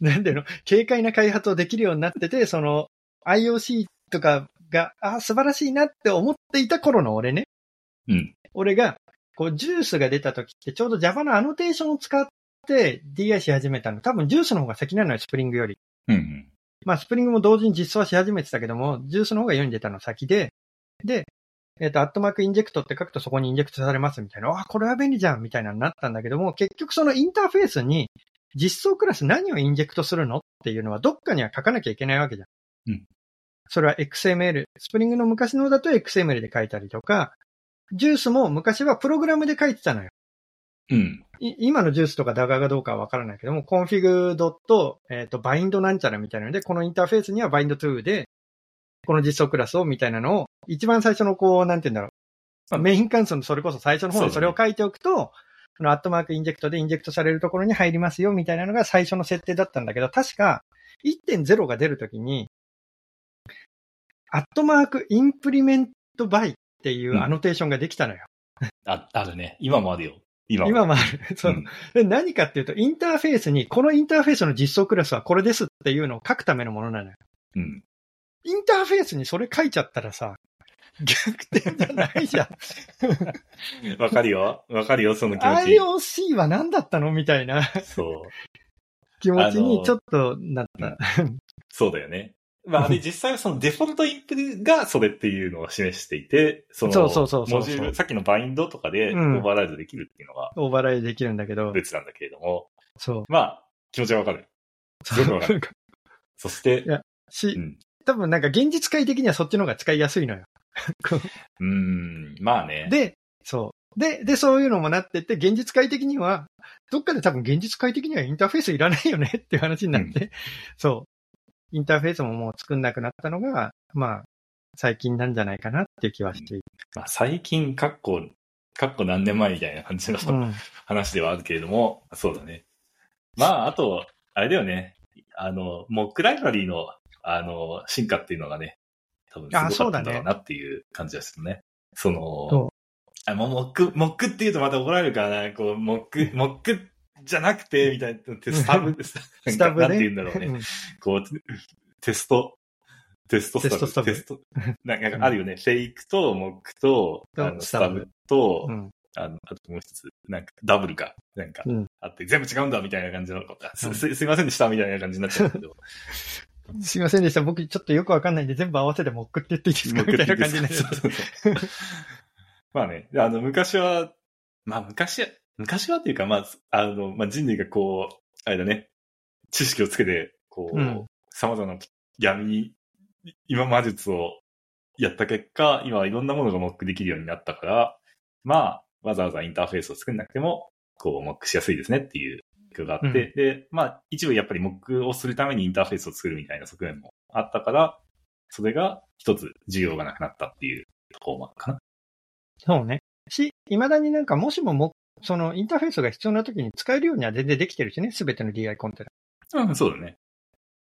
A: う、なんていうの、軽快な開発をできるようになってて、その IOC とかが、あ、素晴らしいなって思っていた頃の俺ね、
B: うん。
A: 俺が、こう、 Guice が出た時ってちょうど Java のアノテーションを使って DI し始めたの。多分 Guice の方が先なのよ、スプリングより。
B: うん。
A: まあ、スプリングも同時に実装はし始めてたけども、 Guice の方が世に出たの先で、で、えっ、と、アットマーク Inject って書くとそこにインジェクトされますみたいな、あ、これは便利じゃんみたいなのになったんだけども、結局そのインターフェースに実装クラス何をインジェクトするのっていうのはどっかには書かなきゃいけないわけじゃん。
B: うん。
A: それは XML、スプリングの昔のだと XML で書いたりとか、 Guice も昔はプログラムで書いてたのよ。
B: うん。
A: 今の Guice とか Dagger がどうかはわからないけども、 config ドット、えっ、と、 bind なんちゃらみたいなので、このインターフェースには bind to で、この実装クラスをみたいなのを、一番最初のこう、なんて言うんだろう。まあメイン関数のそれこそ最初の方にそれを書いておくと、このアットマーク Inject でインジェクトされるところに入りますよみたいなのが最初の設定だったんだけど、確か1.0が出るときに、アットマーク ImplementedBy っていう annotation ができたのよ。
B: あ、あるね。今もあるよ。今も。
A: 今もある。そう。
B: うん
A: で何かっていうと、インターフェースに、このインターフェースの実装クラスはこれですっていうのを書くためのものなのよ。
B: うん。
A: インターフェースにそれ書いちゃったらさ、逆転じゃないじゃん。
B: わかるよ。わかるよ、その気持ち。
A: IOC は何だったのみたいな
B: そう。
A: 気持ちにちょっとなった。
B: そうだよね。まあ、あれ実際はそのデフォルトインプルがそれっていうのを示していて、その、
A: そうそうそうそう
B: モジュール、さっきのバインドとかでオ
A: うん
B: ーバーライドできるっていうのが
A: オーバーライドできるんだけど、
B: 別なんだけれども、
A: そう。
B: まあ、気持ちはわかる。すごくわかる。そして
A: い、やし、
B: うん
A: 多分なんか現実界的にはそっちの方が使いやすいのよ。こ
B: うーん、まあね
A: う。で、そう。で、で、そういうのもなってって、現実界的には、どっかで多分現実界的にはインターフェースいらないよねっていう話になって、そう。インターフェースももう作んなくなったのが、まあ、最近なんじゃないかなっていう気はしている。
B: まあ、最近、かっこ、かっこ何年前みたいな感じの
A: うん。
B: 話ではあるけれども、そうだね。まあ、あと、あれだよね。あの、モックライブラリーの、あの、進化っていうのがね、多分
A: あ
B: すごかったんだろ
A: そう
B: なっていう感じがするね。その、あ、もうモック、モックって言うとまた怒られるからな、こう、モック、モックじゃなくて、みたいな、スタブ、
A: スタブね。
B: なんて言うんだろうね。
A: ん
B: こう、テスト、テストスタブ。
A: テスト
B: テスト。なんかあるよね。フェイクと、モックと、
A: と
B: あのス
A: スタブ
B: と、
A: うん。
B: あの、あともう一つ、なんか、ダブルか、なんか
A: うん、
B: あって、全部違うんだ、みたいな感じの、あす
A: うん
B: すすいませんでした、みたいな感じになっちゃうけど。
A: すいませんでした。僕ちょっとよくわかんないんで全部合わせてモックって言っていいですか？みたいな感じになっちゃ
B: うまあね、あの、昔は、まあ昔は、昔はっていうか、まあ、あの、まあ人類がこう、あれだね、知識をつけて、こう、
A: うん
B: 様々な闇今魔術をやった結果、今はいろんなものがモックできるようになったから、まあ、わざわざインターフェースを作んなくても、こう、モックしやすいですねっていう工夫があって、
A: うん
B: で、まあ、一部やっぱりモックをするためにインターフェースを作るみたいな側面もあったから、それが一つ需要がなくなったっていうところもあるかな。
A: そうね。し、未だになんかもしもも、そのインターフェースが必要な時に使えるようには全然できてるしね、すべての DI コンテナ。
B: うん、そうだね。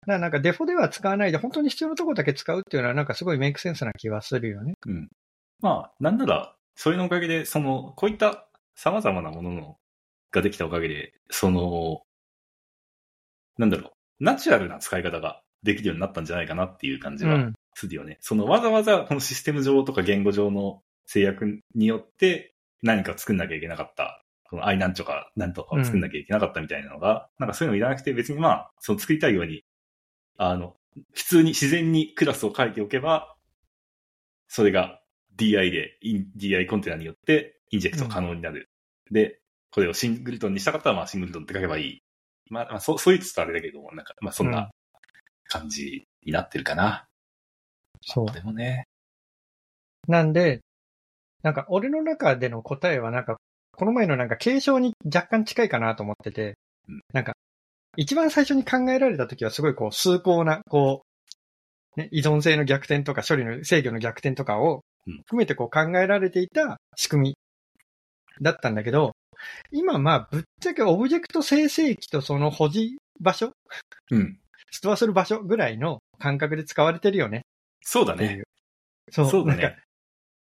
A: だからなんかデフォでは使わないで、本当に必要なところだけ使うっていうのはなんかすごいメイクセンスな気はするよね。
B: うん。まあ、なんなら、それのおかげで、その、こういった様々なもののができたおかげで、その、なんだろう、ナチュラルな使い方ができるようになったんじゃないかなっていう感じは
A: うん。
B: するよね。そのわざわざこのシステム上とか言語上の制約によって何か作んなきゃいけなかった。この i なんちょかなんとかを作んなきゃいけなかったみたいなのが、なんかそういうのいらなくて別にまあ、その作りたいように、あの、普通に自然にクラスを書いておけば、それが DI で、DI コンテナによってインジェクト可能になる。で、これをシングルトンにしたかったらまあシングルトンって書けばいい。まあ、まあ、そう、そう言ってたらあれだけども、なんか、まあそん
A: うん
B: な感じになってるかな。
A: そう。
B: でもね、
A: なんで、なんか俺の中での答えはなんか、この前のなんか継承に若干近いかなと思ってて
B: うん、
A: なんか、一番最初に考えられた時はすごいこう、崇高な、こう、ね、依存性の逆転とか処理の制御の逆転とかを
B: うん
A: 含めてこう考えられていた仕組みだったんだけど、今まあぶっちゃけオブジェクト生成器とその保持場所、
B: うん。
A: ストアする場所ぐらいの感覚で使われてるよね
B: そうだね。
A: そう
B: そうだ
A: なんか
B: ね。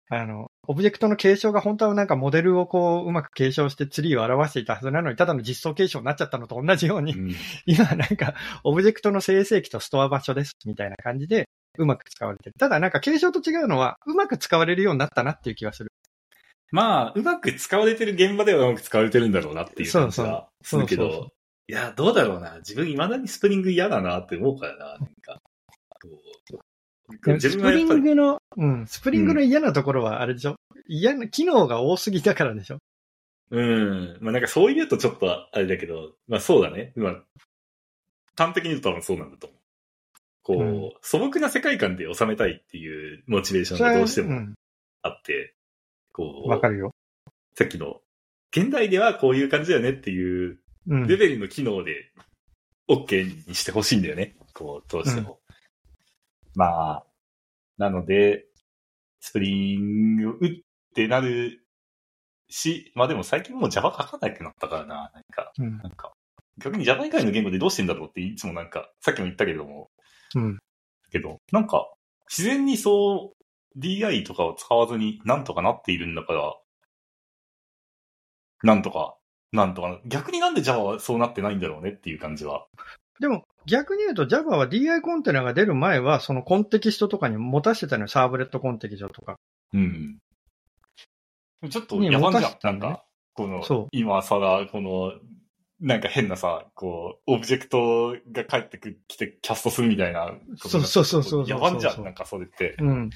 A: あの、オブジェクトの継承が本当はなんかモデルをこう、うまく継承してツリーを表していたはずなのに、ただの実装継承になっちゃったのと同じように、
B: うん
A: 今なんか、オブジェクトの生成器とストア場所です、みたいな感じで、うまく使われてる。ただなんか継承と違うのは、うまく使われるようになったなっていう気がする。
B: まあ、うまく使われてる現場ではうまく使われてるんだろうなっていう感じはす
A: そう
B: るけ
A: そうそう
B: ど、いや、どうだろうな。自分未だにスプリング嫌だなって思うからな。なんか、
A: スプリングの、うん、スプリングの嫌なところはあれでしょ、嫌な、機能が多すぎだからでしょ？
B: うん。まあなんかそう言うとちょっとあれだけど、まあそうだね。まあ、端的に言うと多分そうなんだと思う。こう、
A: うん
B: 素朴な世界観で収めたいっていうモチベーションがどうしても
A: うん
B: あって、こう、
A: わかるよ。
B: さっきの、現代ではこういう感じだよねっていう
A: うん。
B: レベルの機能で OK にしてほしいんだよね。こう、どうしても。まあ、なので、スプリング打ってなるし、まあでも最近もう Java 書かなくなったからな。なんか、
A: うん
B: なんか、逆に Java 以外の言語でどうしてんだろうっていつもなんか、さっきも言ったけども、
A: うん。
B: けど、なんか、自然にそう DI とかを使わずになんとかなっているんだから、なんとか、なんとか、逆になんで Java はそうなってないんだろうねっていう感じは。
A: でも、逆に言うと Java は DI コンテナが出る前は、そのコンテキストとかに持たせてたのよ。サーブレットコンテキストとか。
B: うん。ちょっと
A: ね
B: 野蛮じゃん。なんか、この今さら、この、なんか変なさ、こう、オブジェクトが帰ってくきてキャストするみたいな。
A: そうそうそうそうそう
B: 野蛮じゃん、なんかそれって。
A: うん。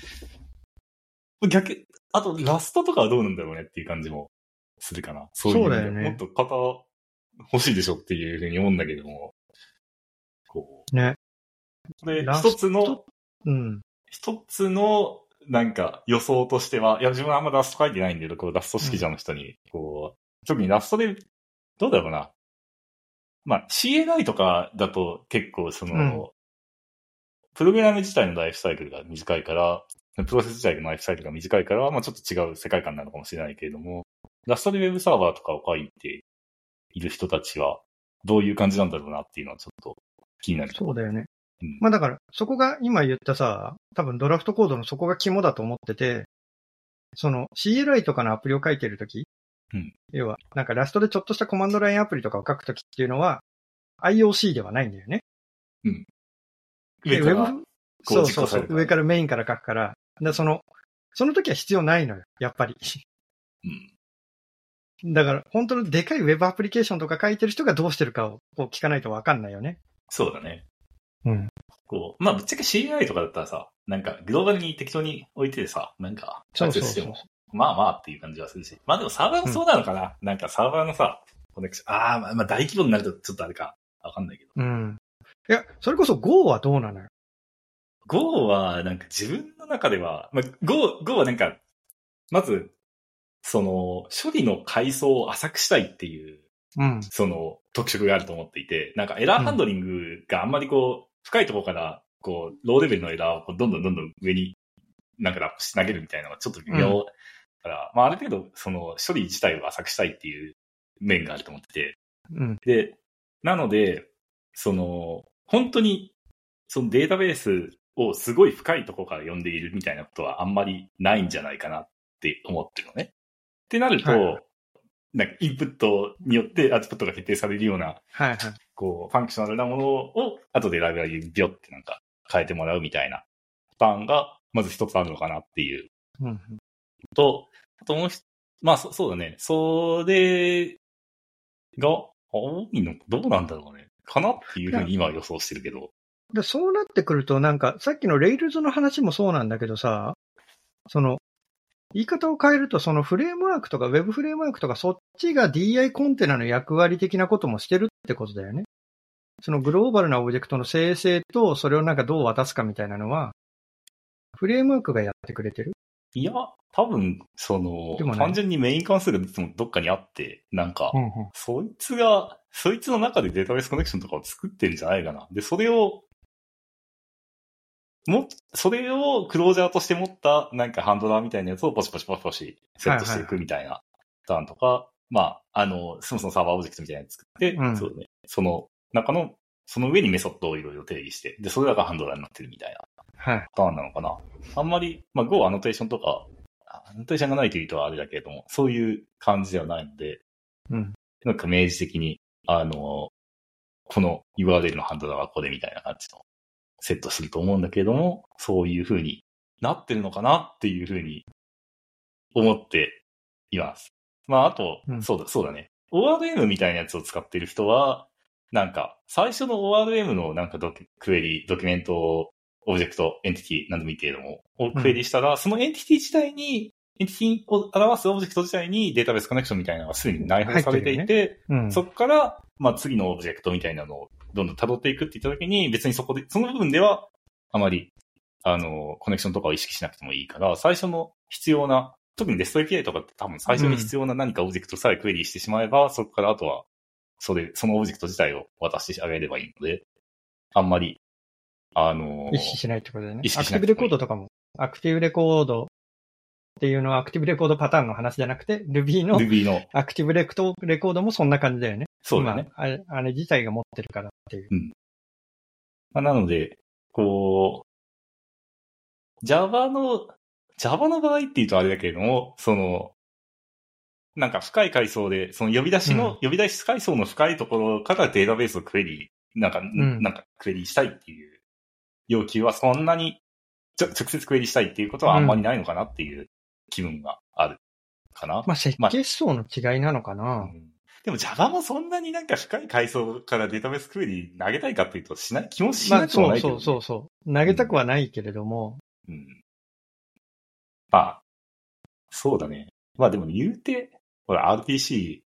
B: 逆、あと、ラストとかはどうなんだろうねっていう感じもするかな。そういう
A: そうだよね
B: もっと型欲しいでしょっていうふうに思うんだけども。こ
A: ね。
B: う。で、一つの、
A: うん。
B: 一つの、なんか予想としては、いや、自分はあんまラスト書いてないんだけど、こう、ラスト指揮者の人に、こう、特にラストで、どうだろうな。まあ、CLI とかだと結構その、
A: うん
B: プログラム自体のライフサイクルが短いから、プロセス自体のライフサイクルが短いから、まあちょっと違う世界観なのかもしれないけれども、ラストでウェブサーバーとかを書いている人たちは、どういう感じなんだろうなっていうのはちょっと気になる。
A: そうだよね。
B: うん
A: まあだから、そこが今言ったさ、多分ドラフトコードのそこが肝だと思ってて、その CLI とかのアプリを書いてるとき、
B: うん
A: 要は、なんかラストでちょっとしたコマンドラインアプリとかを書くときっていうのは、IOC ではないんだよね。
B: 上から、
A: でウェブ
B: こ
A: そうそうそう上からメインから書くから。で、その、その時は必要ないのよ、やっぱり。
B: うん。
A: だから、本当のでかいウェブアプリケーションとか書いてる人がどうしてるかをこう聞かないとわかんないよね。
B: そうだね。
A: うん。
B: こう、まあ、ぶっちゃけ CLI とかだったらさ、なんか、グローバルに適当に置いててさ、なんか、
A: そうそうそう
B: アクセスしても、まあまあっていう感じはするし。まあでもサーバーもそうなのかな、なんかサーバーのさ、コネクション、ああ、まあまあ大規模になるとちょっとあれか、わかんないけど。
A: うん。いや、それこそ Go はどうなのよ
B: ？Go は、なんか自分の中では、まあ、Go、Go はなんか、まず、その、処理の階層を浅くしたいっていう、
A: うん。
B: その、特色があると思っていて、なんかエラーハンドリングがあんまりこう、深いところから、こう、ローレベルのエラーをこうどんどんどんどん上になんかラップして投げるみたいなのがちょっと微妙から、まあある程度、その、処理自体を浅くしたいっていう面があると思ってて、
A: うん。
B: で、なので、その、本当に、そのデータベースをすごい深いところから読んでいるみたいなことはあんまりないんじゃないかなって思ってるのね。ってなると、
A: はい
B: なんかインプットによってアウトプットが決定されるような、
A: はいはい。
B: こう、ファンクショナルなものを、後でライブラリにビョってなんか変えてもらうみたいなパターンが、まず一つあるのかなっていう
A: うん。
B: と、あともう一つ、まあそそうだね。それが多いの、どうなんだろうね。かなっていうふうに今は予想してるけど。
A: で、そうなってくると、なんか、さっきの Rails の話もそうなんだけどさ、その、言い方を変えると、そのフレームワークとか Web フレームワークとか、そっちが DI コンテナの役割的なこともしてるってことだよね。そのグローバルなオブジェクトの生成と、それをなんかどう渡すかみたいなのは、フレームワークがやってくれてる？
B: いや、多分、その
A: ね
B: 単純にメイン関数がどっかにあって、なんか、
A: うんうん。
B: そいつが、そいつの中で database connection とかを作ってるんじゃないかな。で、それを、も、それを closure として持った、なんか handler みたいなやつをポチポチポチポチセットしていくみたいなパターンとか、まあ、あの、そもそも server object みたいなやつ作って、
A: うん
B: そうね、その中の、その上にメソッドをいろいろ定義して、で、それらがハンドラーになってるみたいな
A: はい。
B: パターンなのかな。あんまり、まあ、Go アノテーションとか、アノテーションがないというとあれだけれども、そういう感じではないので、
A: うん。
B: なんか明示的に、あの、この URL のハンドラーはこれみたいな感じのセットすると思うんだけれども、そういう風になってるのかなっていう風に思っています。まあ、あと、
A: うん
B: そうだ、そうだね。ORM みたいなやつを使っている人は、なんか、最初の ORM のなんかドキクエリ、ドキュメントを、オブジェクト、エンティティ、なんでもいいけれども、をクエリしたら、そのエンティティ自体に、エンティティを表すオブジェクト自体に database connection みたいなのがすでに内包されていて、
A: うん。
B: そこから、まあ次のオブジェクトみたいなのをどんどん辿っていくって言ったときに、別にそこで、その部分では、あまり、あの、コネクションとかを意識しなくてもいいから、最初の必要な、特に REST API とかって多分最初に必要な何かオブジェクトさえクエリしてしまえば、そこからあとは、それ、そのオブジェクト自体を渡してあげればいいので、あんまり、あの
A: 意識しないってことだよね
B: 意。識
A: アクティブレコードとかも、アクティブレコードっていうのはアクティブレコードパターンの話じゃなくて、Ruby の
B: Ruby の、
A: アクティブレクトレコードもそんな感じだよね。
B: そうだね。
A: 今あれ、あれ自体が持ってるからっていう。
B: まあ、なので、こう、Java の、Java の場合っていうとあれだけれども、その、なんか深い階層で、その呼び出しの、
A: うん
B: 呼び出し階層の深いところからデータベースをクエリ、なんか、
A: ん
B: なんかクエリしたいっていう要求はそんなに、ちょ直接クエリしたいっていうことはあんまりないのかなっていう気分があるかな。
A: まあ、設計思想の違いなのかな。
B: うんでも Java もそんなになんか深い階層からデータベースクエリ投げたいかっていうとしない、気もし
A: まあ、
B: なくも
A: そう
B: ないけど、ね。
A: そうそうそう。投げたくはないけれども、
B: うん。まあ、そうだね。まあでも言うて、ほら RPC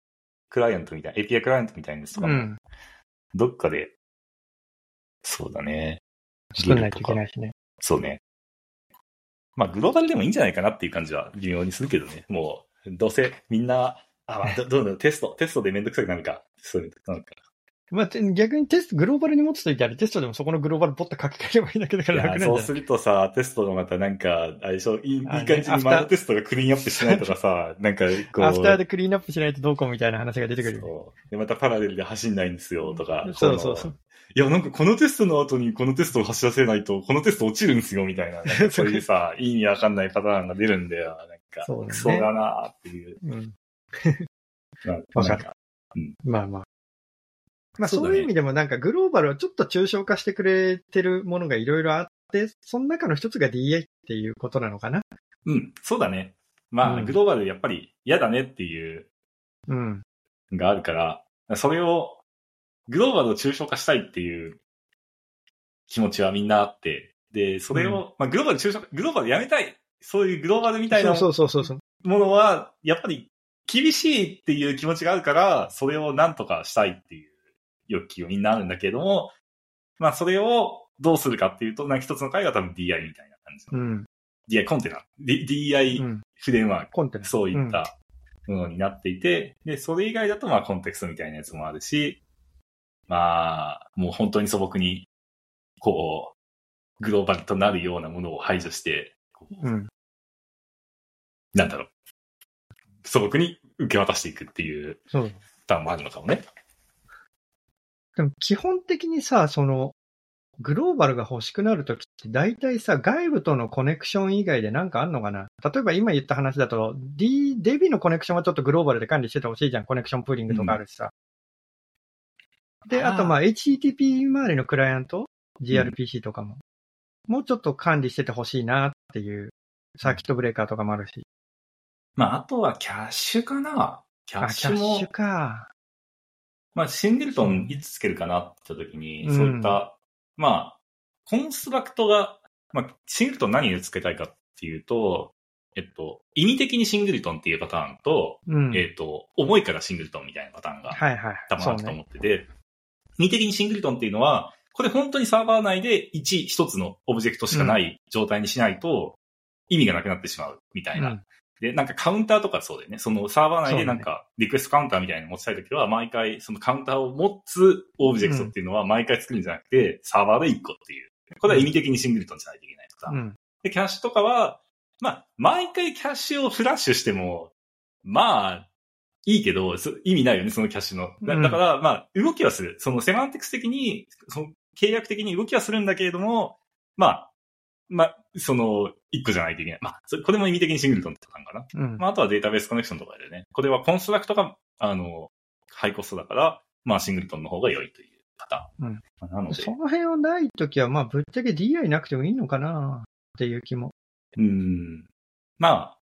B: クライアントみたいな、API クライアントみたいなやつとかも、
A: うん。
B: どっかで、そうだね。
A: 作んないといけないしね。
B: そうね。まあグローバルでもいいんじゃないかなっていう感じは微妙にするけどね。もう、どうせみんな、あ、まあ、どどうだろう、テスト、テストでめんどくさくなるか？そういうのなるか。
A: まあ、て逆にテスト、グローバルに持つといてあれ、テストでもそこのグローバルポッと書き換えればいいだけだから 楽なん
B: そうするとさ、テストのまたなんか、あれでしょ、いいいい
A: あ
B: 感じ
A: ね
B: に前のテストがクリーンアップしないとかさ、なんかこう、
A: アフターでクリーンアップしないとどうこうみたいな話が出てくる。
B: そう。で、またパラレルで走んないんですよ、とか。
A: そうそうそう。
B: いや、なんかこのテストの後にこのテストを走らせないと、このテスト落ちるんですよ、みたいな。そういうさ、意味わかんないパターンが出るんだよ。なんか、
A: そうだね
B: クソだなっていう。
A: うん。わかる
B: なんか
A: まあまあ。まあ
B: そう
A: いう意味でもなんかグローバルをちょっと抽象化してくれてるものがいろいろあって、その中の一つが DI っていうことなのかな？
B: うん、そうだね。まあ、
A: うん
B: グローバルやっぱり嫌だねっていう
A: うん。
B: のがあるから、それを、グローバルを抽象化したいっていう気持ちはみんなあって、で、それを、まあ、グローバル抽象化、グローバルやめたいそういうグローバルみたいな
A: そうそうそうそう。
B: ものは、やっぱり厳しいっていう気持ちがあるから、それをなんとかしたいっていう欲求みんなあるんだけれども、まあそれをどうするかっていうと、なんか一つの回が多分 DI みたいな感じの。
A: うん。
B: DI コンテナ。D-
A: う
B: DI
A: ん。
B: フレームワーク。
A: コンテナ。
B: そういったものになっていて、で、それ以外だとまあコンテクストみたいなやつもあるし、まあ、もう本当に素朴に、こう、グローバルとなるようなものを排除して、こう
A: うん。
B: なんだろう。素朴に受け渡していくっていう
A: そう。
B: パターンもあるのかもね。
A: でも基本的にさ、その、グローバルが欲しくなるときって大体さ、外部とのコネクション以外でなんかあんのかな？例えば今言った話だと、D、デビのコネクションはちょっとグローバルで管理しててほしいじゃん。コネクションプーリングとかあるしさ。で、
B: あ
A: とまあ HTTP 周りのクライアント、GRPC とかも、うん、もうちょっと管理しててほしいなっていう、サーキットブレーカーとかもあるし。
B: まあ、あとはキャッシュかなキャッシュも。
A: キャッシュか。
B: まあ、シングルトンいつつけるかなって時に、そういった、まあ、コンストラクトが、まあ、シングルトン何でつけたいかっていうと、えっと、意味的にシングルトンっていうパターンと、
A: うん、
B: えっと、重いからシングルトンみたいなパターンが、
A: はいはい。
B: たまらんと思ってて、はいはいね、意味的にシングルトンっていうのは、これ本当にサーバー内で1、1つのオブジェクトしかない状態にしないと、意味がなくなってしまうみたいな。
A: うん、
B: で、なんかカウンターとかそうだよね。そのサーバー内でなんか request counter みたいなの持ちたいときは、毎回そのカウンターを持つオブジェクトっていうのは毎回作るんじゃなくて、サーバーで1個っていう。これは意味的にシングルトンじゃないといけないとか。
A: うん、
B: で、キャッシュとかは、まあ、毎回キャッシュをフラッシュしても、まあ、いいけど、そ意味ないよね、そのキャッシュの。だから、まあ、動きはする。そのセマンティクス的に、その契約的に動きはするんだけれども、まあ、まあ、その、一個じゃないといけない。まあ、これも意味的にシングルトンって感かな。
A: うん。
B: まあ、あとはデータベースコネクションとかでね。これはコンストラクトが、あの、ハイコストだから、まあ、シングルトンの方が良いというパターン。
A: うん
B: なので、
A: その辺はないときは、まあ、ぶっちゃけ DI なくてもいいのかなっていう気も。
B: うん。まあ、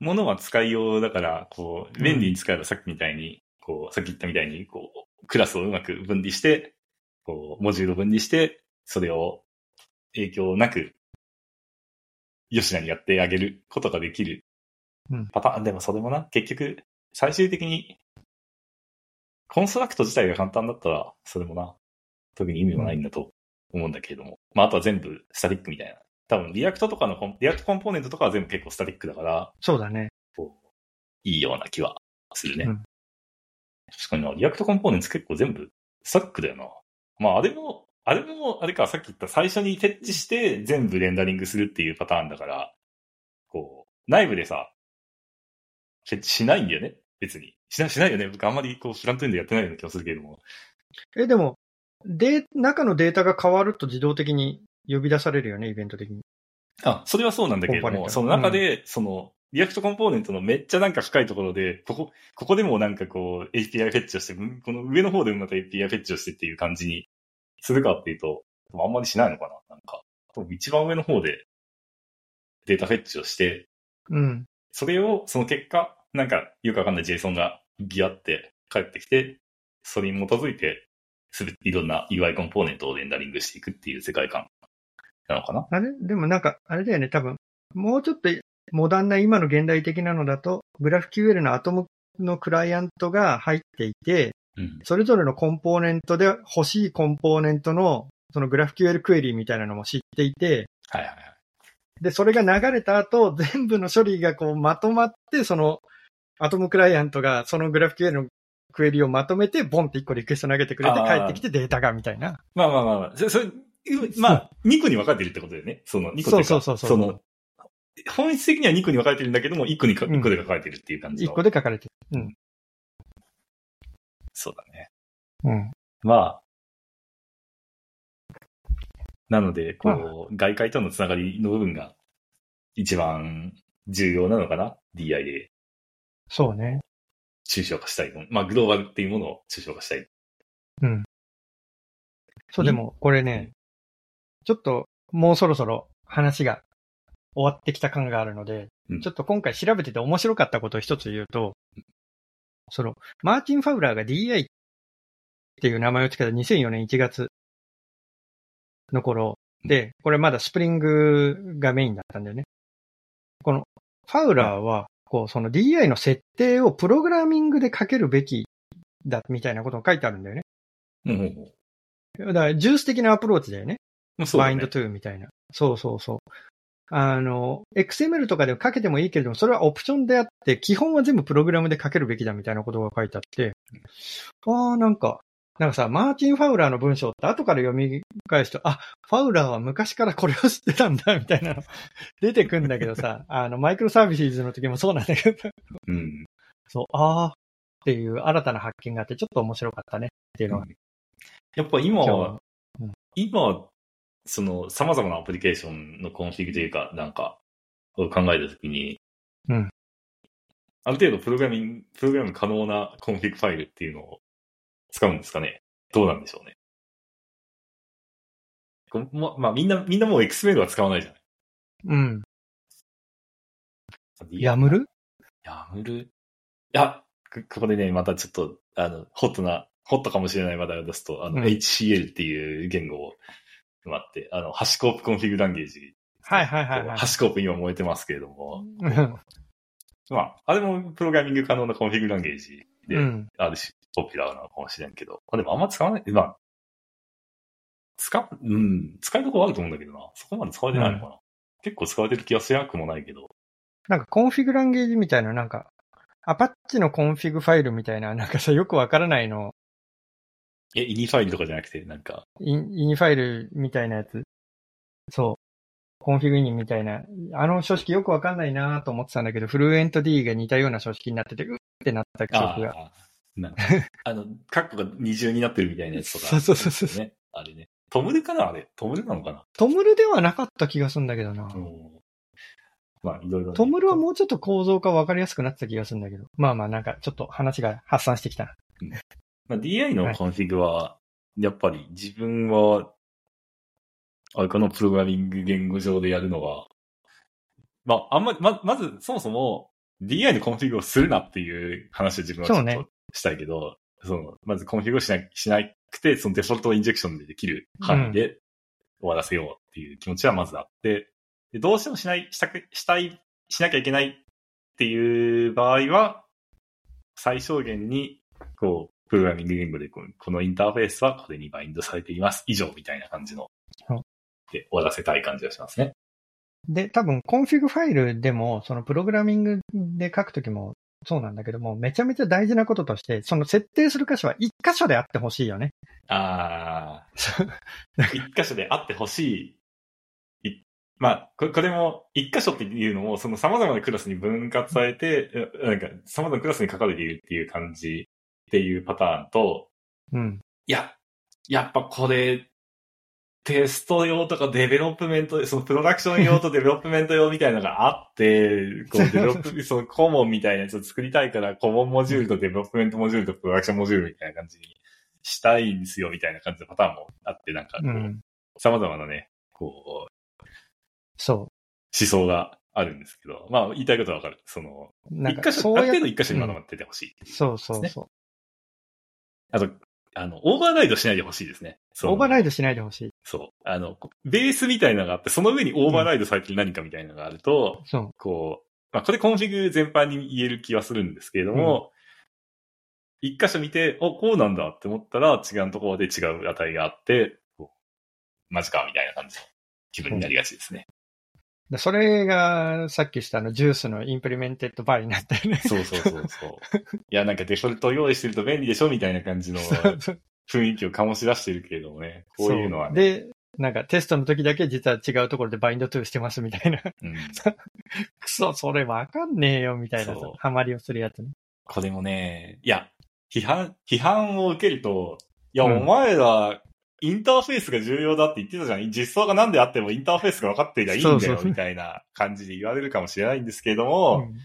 B: 物は使いようだから、こう、便利に使えばさっきみたいに、こう、さっき言ったみたいに、こう、クラスをうまく分離して、こう、モジュールを分離して、それを影響なく、吉田にやってあげることができる
A: うん
B: パターン。でもそれもな、結局、最終的に、コンストラクト自体が簡単だったら、それもな、特に意味もないんだと思うんだけれども。まあ、あとは全部スタティックみたいな。多分、 React とかのコン、 React component とかは全部結構スタティックだから、
A: そうだね。
B: いいような気はするね。
A: うん
B: 確かにな、 React component 結構全部スタックだよな。まあ、あれも、あれも、あれか、さっき言った最初に設置して全部レンダリングするっていうパターンだから、こう、内部でさ、設置しないんだよね。別に。しない、しないよね。僕あんまりこう、フロントエンドやってないような気がするけれども。
A: え、でも、で、中のデータが変わると自動的に呼び出されるよね、イベント的に。
B: あ、それはそうなんだけれども、その中で、その、リアクトコンポーネントのめっちゃなんか深いところで、ここ、ここでもなんかこう API フェッチをして、うんこの上の方でもまた API フェッチをしてっていう感じにするかっていうと、あんまりしないのかななんか、一番上の方でデータフェッチをして、
A: うん。
B: それを、その結果、なんかよくわかんない JSON がギャって返ってきて、それに基づいて、すべていろんな UI コンポーネントをレンダリングしていくっていう世界観なのかな？
A: あれ？でもなんか、あれだよね、多分、もうちょっとモダンな今の現代的なのだと、GraphQL のアトムのクライアントが入っていて、
B: うん。
A: それぞれのコンポーネントで欲しいコンポーネントの、その GraphQL クエリーみたいなのも知っていて、
B: はいはいはい。
A: で、それが流れた後、全部の処理がこうまとまって、その、アトムクライアントがその GraphQL のクエリをまとめて、ボンって1個リクエスト投げてくれて、帰ってきてデータがみたいな。
B: まあまあまあまあ、そそれ、まあ、2個に分かれてるってことだよね。その2個というか、
A: そうそうそうそう
B: その、本質的には2個に分かれてるんだけども、1個にか、
A: うん
B: 1個で書かれてるっていう感じの。
A: 1個で書かれてる。うん。
B: そうだね。
A: うん。
B: まあ、なので、こう、外界とのつながりの部分が一番重要なのかな ?DI で
A: そうね。
B: 抽象化したい。まあ、グローバルっていうものを抽象化したい。
A: うん。そう、でも、これね、ちょっと、もうそろそろ話が終わってきた感があるので、
B: うん
A: ちょっと今回調べてて面白かったことを一つ言うと、その、マーティン・ファウラーが DI っていう名前を付けた2004年1月の頃で、これまだスプリングがメインだったんだよね。この、ファウラーは、こう、その DI の設定をプログラミングで書けるべきだ、みたいなことを書いてあるんだよね。
B: うんうん
A: だから、 Guice 的なアプローチだよね。
B: そうね
A: bind to みたいな。そうそうそう。あの、XML とかで書けてもいいけれども、それはオプションであって、基本は全部プログラムで書けるべきだみたいなことが書いてあって、ああ、なんか、なんかさ、マーチン・ファウラーの文章って後から読み返すと、あ、ファウラーは昔からこれを知ってたんだ、みたいなの 出てくんだけどさ、あの、マイクロサービスの時もそうなんだけど、
B: うん。
A: そう、ああ、っていう新たな発見があって、ちょっと面白かったねっていうのが。
B: やっぱ今
A: 今
B: は今、その様々なアプリケーションのコンフィグというか、なんか、を考えたときに、
A: うん。
B: ある程度プログラミング、プログラム可能なコンフィグファイルっていうのを使うんですかね。どうなんでしょうね。こま、まあみんな、みんなもう XML は使わないじゃない。
A: うん。やむる
B: やむるいや、こここでね、またちょっと、あの、ホットな、ホットかもしれない話題を出すと、あの、
A: うん。
B: HCL っていう言語を、あって、あの、 HashiCorp config language。
A: はいはいはいはい
B: ハシコープ今燃えてますけれども、
A: うん
B: まあ、あれもプログラミング可能な config language で、
A: うん。
B: あるし、ポピュラーなのかもしれんけど、あでもあんま使わない、まあ、使う、うん、使いどころあると思うんだけどな。そこまで使われてないのかな。結構使われてる気がしなくもないけど。
A: なんか config language みたいな、なんか、 Apache のコンフィグファイルみたいな、なんかさ、よくわからないの、
B: え、 ini ファイルとかじゃなくて、なんか、
A: イニファイルみたいなやつ。そう。コンフィグイニみたいな。あの書式よくわかんないなと思ってたんだけど、フルエント D が似たような書式になってて、うってなった記憶が。
B: あーな あの、カッコが二重になってるみたいなやつとか、
A: そうそうそうそう
B: ね。あれね。トムルかなあれ。トムルなのかな
A: トムルではなかった気がするんだけどな。
B: うん。まあ、いろいろ、ね。
A: トムルはもうちょっと構造化わかりやすくなってた気がするんだけど。まあまあなんかちょっと話が発散してきた。
B: まあ、DI のコンフィグは、やっぱり自分は、あれかのプログラミング言語上でやるのが、まあ、あんまり、ま、まず、そもそも、DI のコンフィグをするなっていう話を自分はちょっとしたいけど、その、まずコンフィグをしなしなくて、その default injection でできる範囲で終わらせようっていう気持ちはまずあって、でどうしてもしない、したく、したい、しなきゃいけないっていう場合は、最小限に、こう、プログラミング言語でこの、インターフェースはこれにバインドされています。以上みたいな感じの
A: うん、
B: で終わらせたい感じがしますね。
A: で、多分コンフィグファイルでも、そのプログラミングで書くときもそうなんだけども、めちゃめちゃ大事なこととして、その設定する箇所は一箇所であってほしいよね。
B: ああ、一箇所であってほしい。いまあ、これこれも、一箇所っていうのも、その様々なクラスに分割されて、うなんか、様々なクラスに書かれているっていう感じっていうパターンと、
A: うん。
B: いや、やっぱこれ、テスト用とかデベロップメント、そのプロダクション用とデベロップメント用みたいなのがあって、こうデベロップ、その common みたいなやつを作りたいから、 common module と development module と production module みたいな感じにしたいんですよ、みたいな感じのパターンもあって、なんかこう、
A: うん。
B: 様々なね、こう、
A: そ
B: 思想があるんですけど、まあ言いたいことはわかる。その、一箇所、ある程度一箇所にまとまっててほしい。
A: そうそうそう。
B: あと、あの、オーバーライドしないでほしいですね。
A: オーバーライドしないでほしい。
B: そう。あの、ベースみたいなのがあって、その上にオーバーライドされてる何かみたいなのがあると、
A: そう。
B: こう、まあ、これコンフィグ全般に言える気はするんですけれども、一、箇所見て、お、こうなんだって思ったら、違うところで違う値があって、マジかみたいな感じの気分になりがちですね。
A: でそれが、さっきしたあの、 Guice の implemented by になったよね。
B: そうそうそうそう。いや、なんかデフォルト用意してると便利でしょみたいな感じの雰囲気を醸し出してるけれどもね。こういうのはね。
A: で、なんかテストの時だけ実は違うところで bind to してますみたいな。
B: うん
A: くそ、それわかんねえよみたいなハマりをするやつね。
B: これもね、いや、批判、批判を受けると、いや、
A: うん
B: お前ら、インターフェースが重要だって言ってたじゃん。実装が何であってもインターフェースが分かってりゃいいんだよ、
A: そうそう
B: みたいな感じで言われるかもしれないんですけれども、
A: うん。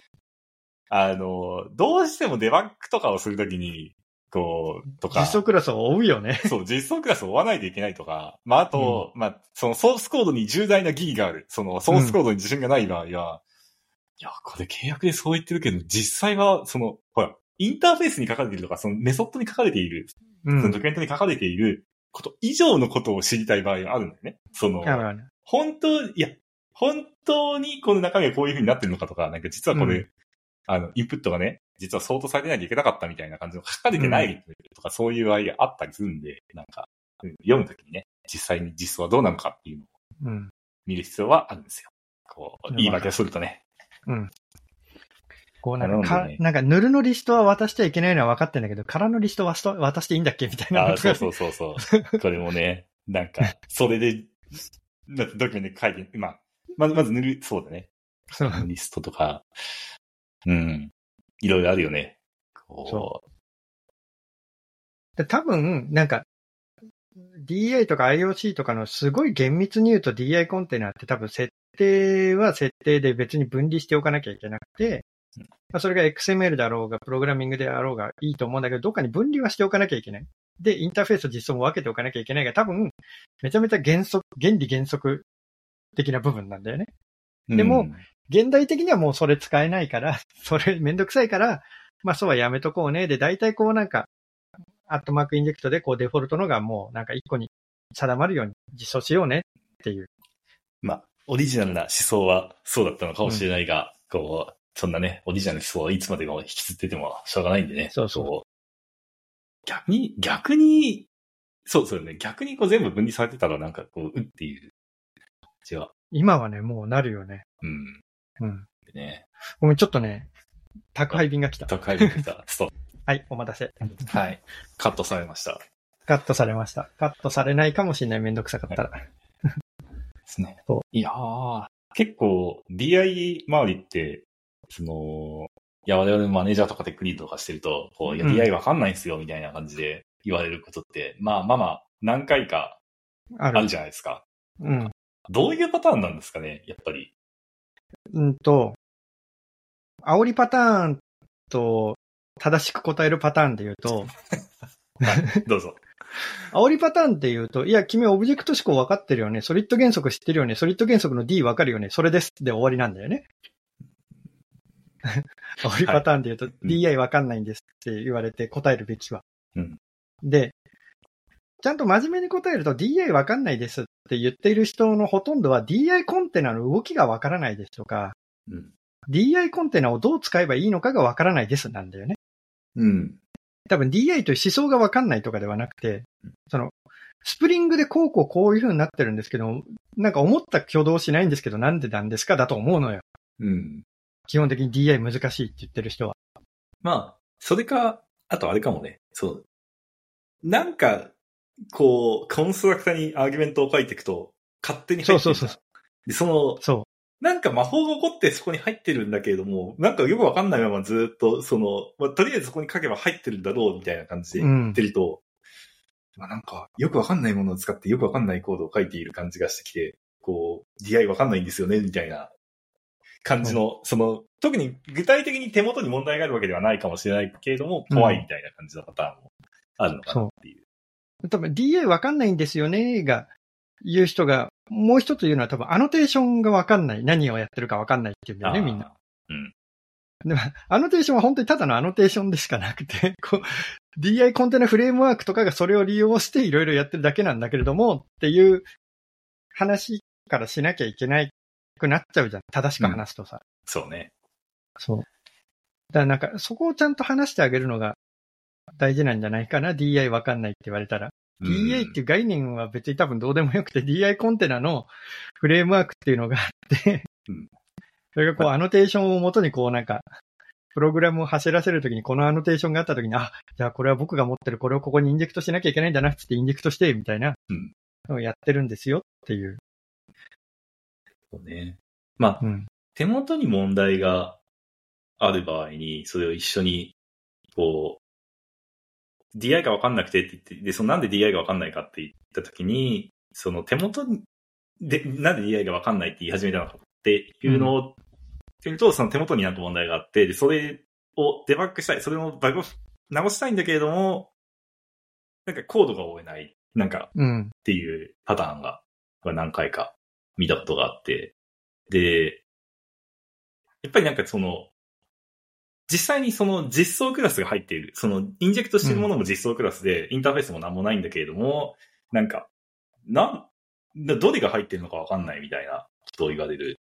B: あの、どうしてもデバッグとかをするときに、こう、とか、
A: 実装クラスを追うよね。
B: そう、実装クラスを追わないといけないとか、まあ、あと、まあ、そのソースコードに重大な疑義がある。そのソースコードに自信がない場合は、いや、これ契約でそう言ってるけど、実際は、その、ほら、インターフェースに書かれているとか、そのメソッドに書かれている、
A: うん。
B: そのドキュメントに書かれていること以上のことを知りたい場合があるんだよね。その、本当、いや、本当にこの中身がこういう風になってるのかとか、なんか実はこれ、
A: うん
B: あの、インプットがね、実は相当されてないといけなかったみたいな感じの書かれてないとか、そういう場合があったりするんで、なんか、うん読むときにね、実際に実装はどうなのかっていうのを
A: うん。
B: 見る必要はあるんですよ。こう、
A: うん
B: 言い訳をするとね。
A: うん。こうなんか、
B: ね
A: なんか、ヌルのリストは渡しちゃいけないのは分かってんだけど、空のリストは渡渡していいんだっけみたいな
B: ああ、そうそうそうそう。これもね、なんか、それで、だってドキュメント書いて、まあ、まず、まず塗る、そうだね。
A: そう
B: リストとか、うん。いろいろあるよね。こ
A: そで多分、なんか、DI とか IOC とかのすごい厳密に言うと DI コンテナって多分設定は設定で別に分離しておかなきゃいけなくてそれが XML だろうが、プログラミングであろうがいいと思うんだけど、どっかに分離はしておかなきゃいけない。で、インターフェースと実装も分けておかなきゃいけないが、多分、めちゃめちゃ原則、原理原則的な部分なんだよね。
B: う
A: でも
B: うん
A: 現代的にはもうそれ使えないから、それめんどくさいから、まあそうはやめとこうね。で、大体こうなんか、アットマーク inject でこうデフォルトのがもうなんか一個に定まるように実装しようねっていう。
B: まあ、オリジナルな思想はそうだったのかもしれないが、こう、そんなね、オリジナルな思想をいつまでも引きずっててもしょうがないんでね。
A: そうそう
B: こ逆に、逆に、そうそうね、逆にこう全部分離されてたらなんかこう、うっていう感じは、
A: 今はね、もうなるよね。
B: うん。
A: うん。
B: でね、
A: ごめん、ちょっとね、宅配便が来た。
B: 高い分来た。ストッ
A: はい、お待たせ。
B: プ。はい。カットされました。
A: カットされました。カットされないかもしれない、めんどくさかったら。
B: ですね
A: そう。
B: いやー、結構 DI 周りって、その、いや、我々マネージャーとかテックリードとかしてると、こう、いや、
A: うん
B: DI わかんないんすよ、みたいな感じで言われることって、まあまあまあ、何回か
A: ある。
B: あるじゃないですか。
A: うん。
B: どういうパターンなんですかね、やっぱり。
A: うんと、煽りパターンと正しく答えるパターンで言うと、
B: はい、どうぞ。
A: 煽りパターンって言うと、いや、君オブジェクト思考分かってるよね。ソリッド原則知ってるよね。ソリッド原則の D 分かるよね。それです。で終わりなんだよね。煽りパターンで言うと、
B: ん
A: DI 分かんないんですって言われて答えるべきは。
B: うん
A: で、ちゃんと真面目に答えると DI 分かんないですって言っている人のほとんどは DI コンテナの動きが分からないですとか、
B: うん。
A: DI コンテナをどう使えばいいのかが分からないですなんだよね。
B: うん。
A: 多分 DI という思想が分かんないとかではなくて、その、スプリングでこうこうこういう風になってるんですけど、なんか思った挙動しないんですけど、なんでなんですかだと思うのよ。
B: うん。
A: 基本的に DI 難しいって言ってる人は。
B: まあ、それか、あとあれかもね、そう。なんか、こう、コンストラクターにアーギュメントを書いていくと、勝手に入って
A: そうそうそ
B: で、その、
A: そ
B: なんか魔法が起こってそこに入ってるんだけれども、なんかよくわかんないままずっと、その、まあ、とりあえずそこに書けば入ってるんだろうみたいな感じで言ってると、まあなんか、よくわかんないものを使ってよくわかんないコードを書いている感じがしてきて、こう、DI わかんないんですよね、みたいな感じの、その、特に具体的に手元に問題があるわけではないかもしれないけれども、怖いみたいな感じのパターンもあるのかなっていう。
A: う。多分 DI 分かんないんですよねが、言う人が、もう一つ言うのは多分アノテーションが分かんない。何をやってるか分かんないっていうんだよね、みんな。
B: うん。
A: でも、アノテーションは本当にただのアノテーションでしかなくて、こう、DI コンテナフレームワークとかがそれを利用していろいろやってるだけなんだけれども、っていう話からしなきゃいけないくなっちゃうじゃん。正しく話すとさ。
B: そうね。
A: そう。だからなんか、そこをちゃんと話してあげるのが大事なんじゃないかな？DI わかんないって言われたら。DI っていう概念は別に多分どうでもよくて、DI コンテナのフレームワークっていうのがあって
B: うん、
A: それがこう、アノテーションをもとにこうなんか、プログラムを走らせるときにこのアノテーションがあったときに、あ、じゃあこれは僕が持ってるこれをここに inject しなきゃいけないんだなっつって inject して、みたいな
B: うん
A: のをやってるんですよっていう。
B: そうね。まあ、
A: うん。
B: 手元に問題がある場合に、それを一緒に、こう、DI がわかんなくてって言って、で、そのなんで DI がわかんないかって言ったときに、その手元に、で、なんで DI がわかんないって言い始めたのかっていうのを、っていうと、その手元になんか問題があって、で、それをデバッグしたい、それのバグを直したいんだけれども、なんかコードが追えない、なんか
A: うん。
B: っていうパターンが何回か見たことがあって、で、やっぱりなんかその、実際にその実装クラスが入っている、そのインジェクトしているものも実装クラスで、インターフェースも何もないんだけれども、なんか、なん、だどれが入ってるのかわかんないみたいなことを言われる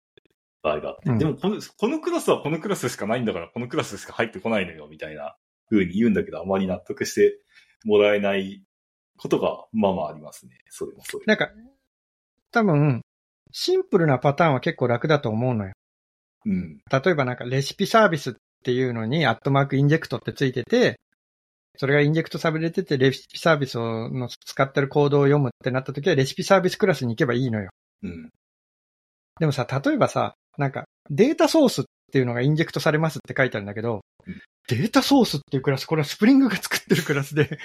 B: 場合があって、
A: うん。
B: でもこの、このクラスはこのクラスしかないんだから、このクラスしか入ってこないのよ、みたいな風に言うんだけど、あまり納得してもらえないことが、まあまあありますね。それもそれ。
A: なんか、多分、シンプルなパターンは結構楽だと思うのよ。
B: うん。
A: 例えばなんか recipe service っていうのにアットマーク inject ってついてて、それが inject されてて recipe service をの使ってるコードを読むってなった時は recipe service クラスに行けばいいのよ。
B: うん。
A: でもさ、例えばさ、なんかデータソースっていうのがインジェクトされますって書いてあるんだけど
B: うん、
A: データソースっていうクラス、これはスプリングが作ってるクラスで、え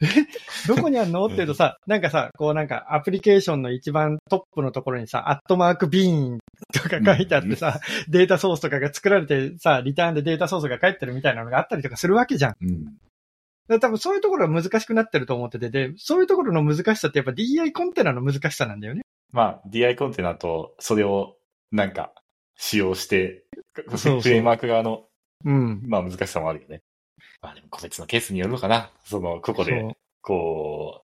A: どこにあるの？って言うとさ、なんかさ、こうなんかアプリケーションの一番トップのところにさ、アットマークビーンとか書いてあってさ、データソースとかが作られてさ、リターンでデータソースが返ってるみたいなのがあったりとかするわけじゃん。
B: うん。
A: 多分そういうところは難しくなってると思ってて、で、そういうところの難しさってやっぱ DI コンテナの難しさなんだよね。
B: まあ、DI コンテナと、それを、なんか、使用して、
A: そうそう
B: フレームワーク側の、
A: うん。
B: まあ難しさもあるよね。まあでも個別のケースによるのかな。その、ここでこ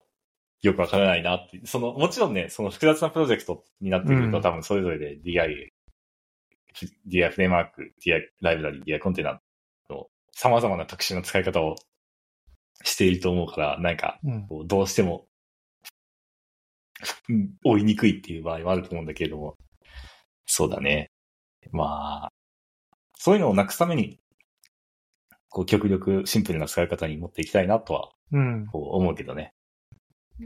B: う、よくわからないなって。その、もちろんね、その複雑なプロジェクトになってくると、
A: うん
B: 多分それぞれで DI、DI フレームワーク、DI ライブラリ、DI コンテナの様々な特殊な使い方をしていると思うから、なんか、
A: うん。
B: こうどうしても、うん追いにくいっていう場合もあると思うんだけれども、そうだね。まあ、そういうのをなくすために、こう、極力シンプルな使い方に持っていきたいなとは、
A: うん。
B: こう思うけどね。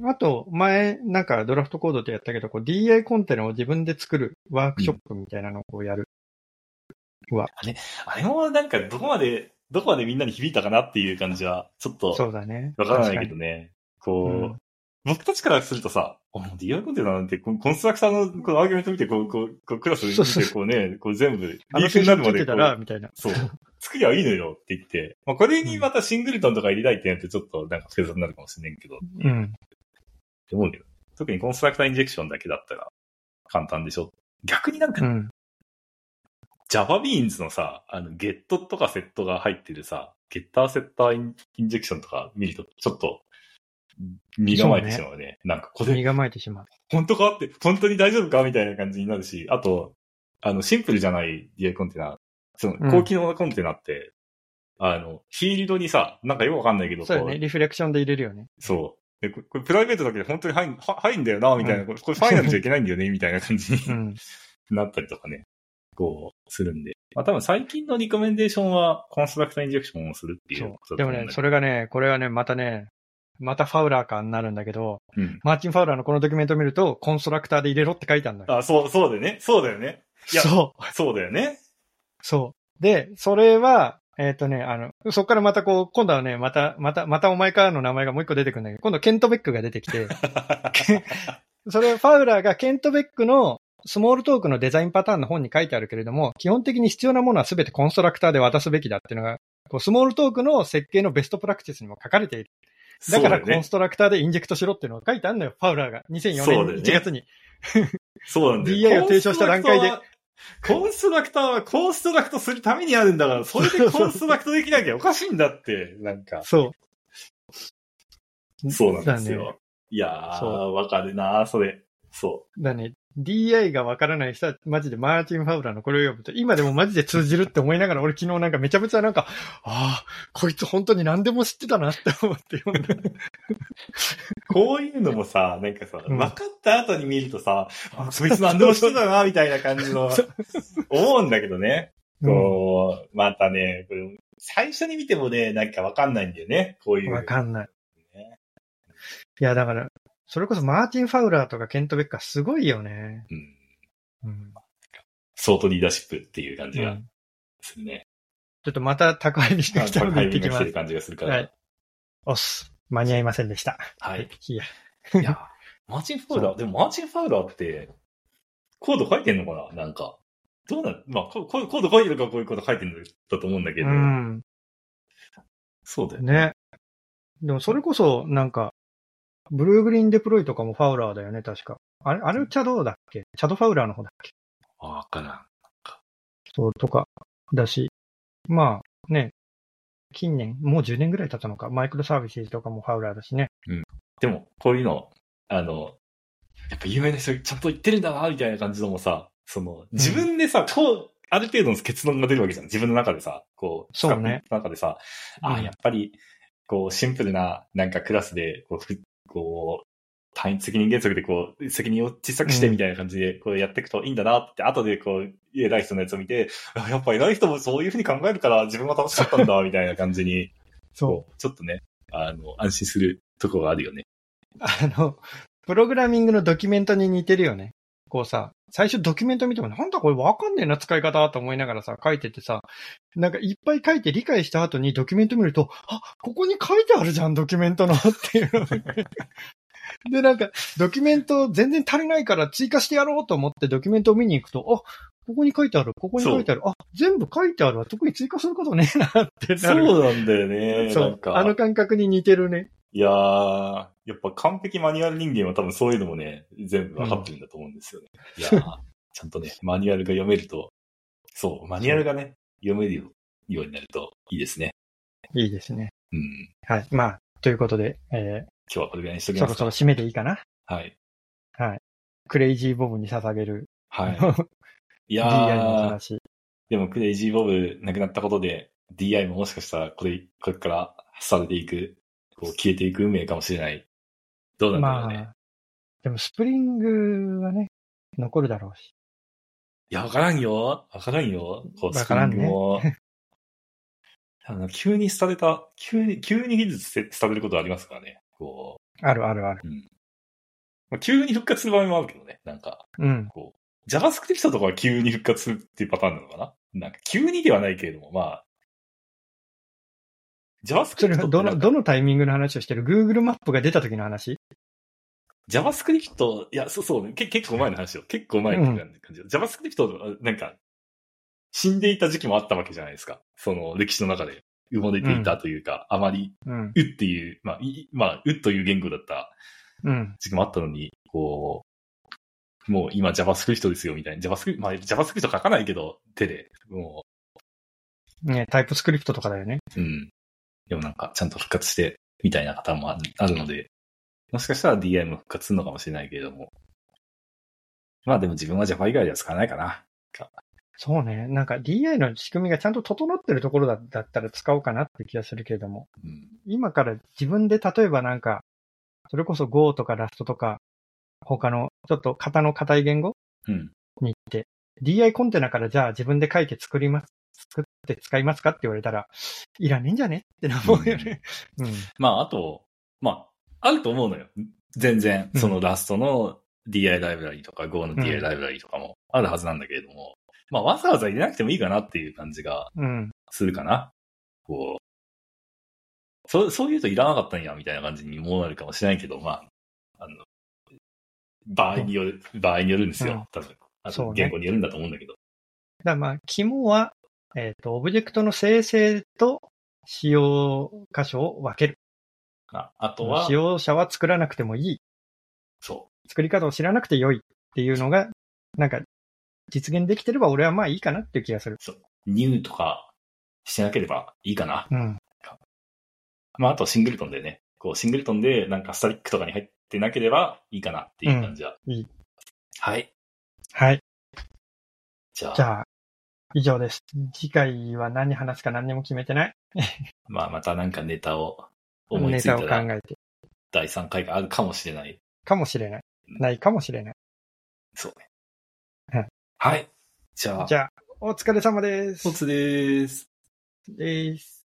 A: あと、前、なんかドラフトコードでやったけど、こう DI コンテナを自分で作るワークショップみたいなのをこうやる。
B: あれ？もなんかどこまで、どこまでみんなに響いたかなっていう感じは、ちょっと、
A: そうだね。
B: わからないけどね。こう、
A: うん
B: 僕たちからするとさ、DI コンテナなんて、コンストラクターのこのアーギュメント見て、こう、こう、こうクラス見て、こうね、こう全部、リーフになるまで。そう。作りゃいいのよって言って、まあ、これにまたシングルトンとか入れたいってなってちょっとなんか複雑になるかもしれないけど、っ
A: うん。
B: て思うけど。特にコンストラクターインジェクションだけだったら簡単でしょ。逆になんか、
A: うん。
B: JavaBeans のさ、あの、ゲットとかセットが入ってるさ、ゲッターセッターインジェクションとか見ると、ちょっと、身構えてしまうね。なんか、これ、
A: 身構えてしまう。
B: 本当かって、本当に大丈夫かみたいな感じになるし、あと、あの、シンプルじゃない DI コンテナ、その、
A: うん
B: 高機能なコンテナって、あの、フィールドにさ、なんかよくわかんないけど、こ
A: そうよね。リフレクションで入れるよね。
B: そう。でここれプライベートだけで本当に入んは入んだよな、みたいな、
A: うん
B: これこれファイナルじゃいけないんだよね、みたいな感じに
A: うん。
B: なったりとかね、こう、するんで。まあ多分最近のリコメンデーションは、コンストラクターインジェクションをするってい
A: そうう。
B: ことだと思う。
A: でもね、それがね、これはね、またね、またファウラー感になるんだけど、
B: うん。
A: マーチン・ファウラーのこのドキュメントを見ると、コンストラクターで入れろって書いてあるのよ。
B: あ、そう、そうだよね。そうだよね。いや
A: そう。
B: そうだよね。
A: そう。で、それは、えっ、とね、あの、そこからまたこう、今度はね、また、また、またお前からの名前がもう一個出てくるんだけど、今度ケントベックが出てきて、それファウラーがケントベックのスモールトークのデザインパターンの本に書いてあるけれども、基本的に必要なものは全てコンストラクターで渡すべきだっていうのが、こうスモールトークの設計のベストプラクティスにも書かれている。だからコンストラクターでインジェクトしろっていうのが書いてあるのよ、ファウラーが。2004年
B: そうだよね
A: 1月に。
B: そうなんだよ。
A: DI を提唱した段階で
B: コンストラクターは。コンストラクトするためにあるんだから、それでコンストラクトできなきゃ おかしいんだって、なんか。
A: そう。
B: そうなんです
A: だね
B: よ。いやー、
A: そ
B: わかるなーそれ。そ
A: だね。DI がわからない人は、マジでマーチン・ファウラーのこれを読むと、今でもマジで通じるって思いながら、俺昨日なんかめちゃめちゃなんか、ああ、こいつ本当に何でも知ってたなって思って読んだ。
B: う。こういうのもさ、なんかさ、
A: うん
B: 分かった後に見るとさ、あ、そいつ何でも知ってたな、みたいな感じの、思うんだけどね。こう、またね、これ最初に見てもね、なんかわかんないんだよね。こういう。
A: わかんない。
B: ね
A: いや、だから、それこそマーチン・ファウラーとかケント・ベッカーすごいよね。
B: うん。
A: うん。
B: ソートリーダーシップっていう感じが
A: うん
B: するね。
A: ちょっとまた宅配にしてきたので行ってきます
B: タイミングが来てる。感じがするから。
A: はい。おっす。間に合いませんでした。
B: はい。
A: いや。
B: いや、マーチン・ファウラー、でもマーチン・ファウラーって、コード書いてんのかな？なんか。どうなん、まあ、ココード書いてるからこういうこと書いてるんだと思うんだけ
A: う
B: ど。
A: ん。
B: そうだよね。
A: ね。でもそれこそ、なんか、ブルーグリーンデプロイとかもファウラーだよね、確か。あれ、あれチャドだっけ？チャドファウラーの方だっけ？
B: あ、わからん。
A: そう、とか、だし。まあ、ね。近年、もう10年ぐらい経ったのか。マイクロサービスとかもファウラーだしね。
B: でも、こういうの、あの、やっぱ有名な人ちゃんと言ってるんだな、みたいな感じのもさ、その、自分でさ、こう、ある程度の結論が出るわけじゃん。自分の中でさ、こう、
A: そうね
B: 中でさ、ああ、
A: うん
B: やっぱり、こう、シンプルな、なんかクラスで、こう、ふこう、単一責任原則でこう、責任を小さくしてみたいな感じで、こうやっていくといいんだなって、後でこう、偉い人のやつを見て、やっぱ偉い人もそういうふうに考えるから自分は楽しかったんだ、みたいな感じに、
A: そ
B: う、ちょっとね、あの、安心するとこがあるよね。
A: あの、プログラミングのドキュメントに似てるよね。こうさ、最初ドキュメント見てもなんだこれわかんねえな使い方と思いながらさ、書いててさ、なんかいっぱい書いて理解した後にドキュメント見ると、あ、ここに書いてあるじゃん、ドキュメントのっていうの。で、なんか、ドキュメント全然足りないから追加してやろうと思ってドキュメントを見に行くと、あ、ここに書いてある、ここに書いてある、あ、全部書いてあるわ、特に追加することねえなってな
B: そ
A: る。
B: うなんだよね。
A: そう
B: なんか、
A: あの感覚に似てるね。
B: いやー、やっぱ完璧マニュアル人間は多分そういうのもね、全部分かってるんだと思うんですよね。いやー、ちゃんとね、マニュアルが読めると、そう、マニュアルがね、読めるようになるといいですね。
A: いいですね。
B: うん。
A: はい。まあ、ということで、え
B: 今日はこれぐらいにしと
A: ー、
B: きますか。
A: そろそろ締めていいかな？
B: はい。
A: クレイジーボブに捧げる、
B: はい。い
A: DI
B: や
A: の
B: ー、
A: 話。
B: でもクレイジーボブ亡くなったことで、DI ももしかしたらこれ、これからされていく、こう消えていく運命かもしれない。どうなんだろうね。
A: まあ、でもスプリングはね、残るだろうし。
B: いや、わからんよ。わからんよ。こう、スプリ
A: わからんね
B: ングも。あの急に廃れた、急に、急に技術廃れることありますからね。こ
A: あるあるある。
B: う、うん。まあ、急に復活する場合もあるけどね。なんか、
A: うん。
B: こう、JavaScript とかは急に復活するっていうパターンなのかななんか、急にではないけれども、まあ、
A: それ
B: JavaScript
A: どの、どのタイミングの話をしてる ?Google マップが出た時の話
B: ？JavaScript、いや、そうそう、け結構前の話よ。結構前の感じ、JavaScript、なんか、死んでいた時期もあったわけじゃないですか。その歴史の中で埋もれていたというか、あまり、
A: うん。
B: うっていう、まあ、いまあ、うという言語だった
A: うん。
B: 時期もあったのに、こう、もう今 JavaScript ですよみたいな。JavaScript、まあ JavaScript 書かないけど、手で。も
A: ね、タイプスクリプトとかだよね。
B: う、うん。でもなんか、ちゃんと復活して、みたいな方もあるので、もしかしたら DI も復活するのかもしれないけれども。まあでも自分は Java 以外では使わないかな。
A: そうね。なんか DI の仕組みがちゃんと整ってるところだだったら使おうかなって気がするけれども。
B: うん。
A: 今から自分で例えばなんか、それこそ Go とか Rust とか、他のちょっと型の硬い言語
B: うん。
A: に行って、DI コンテナからじゃあ自分で書いて作ります、作って使いますかって言われたら、いらねえんじゃねってな思うよね。うん。
B: まあ、あと、まあ、あると思うのよ。全然、
A: うん
B: そのラストの DI ライブラリとか Go の
A: うん
B: DI ライブラリとかもあるはずなんだけれども、まあ、わざわざ入れなくてもいいかなっていう感じが
A: うん。
B: するかな。こう、そう、そう言うといらなかったんや、みたいな感じにもなるかもしれないけど、まあ、あの、場合による、場合によるんですよ。
A: うん
B: 多分。あと言語によるんだと思うんだけど。
A: だまあ、肝は、えっ、と、オブジェクトの生成と使用箇所を分ける。
B: ああとは？
A: 使、用者は作らなくてもいい。
B: そ
A: 作り方を知らなくて良いっていうのが、なんか、実現できてれば俺はまあいいかなっていう気がする。
B: う、そう。ニューとかしてなければいいかな。
A: うん。
B: まあ、あとシングルトンでね、こう、シングルトンでなんかスタティックとかに入ってなければいいかなっていう感じは。
A: うんいい。
B: はい。
A: はい。
B: じゃあ、
A: じゃあ、以上です。次回は何話すか何にも決めてない？
B: まあ、またなんかネタを思いつい
A: ネタを
B: たら、
A: 考えて。
B: 第3回があるかもしれない。
A: かもしれない。ないかもしれない。
B: そうね。
A: はい。
B: はい。じゃあ、
A: じゃあ、お疲れ様です。
B: おつです。
A: です。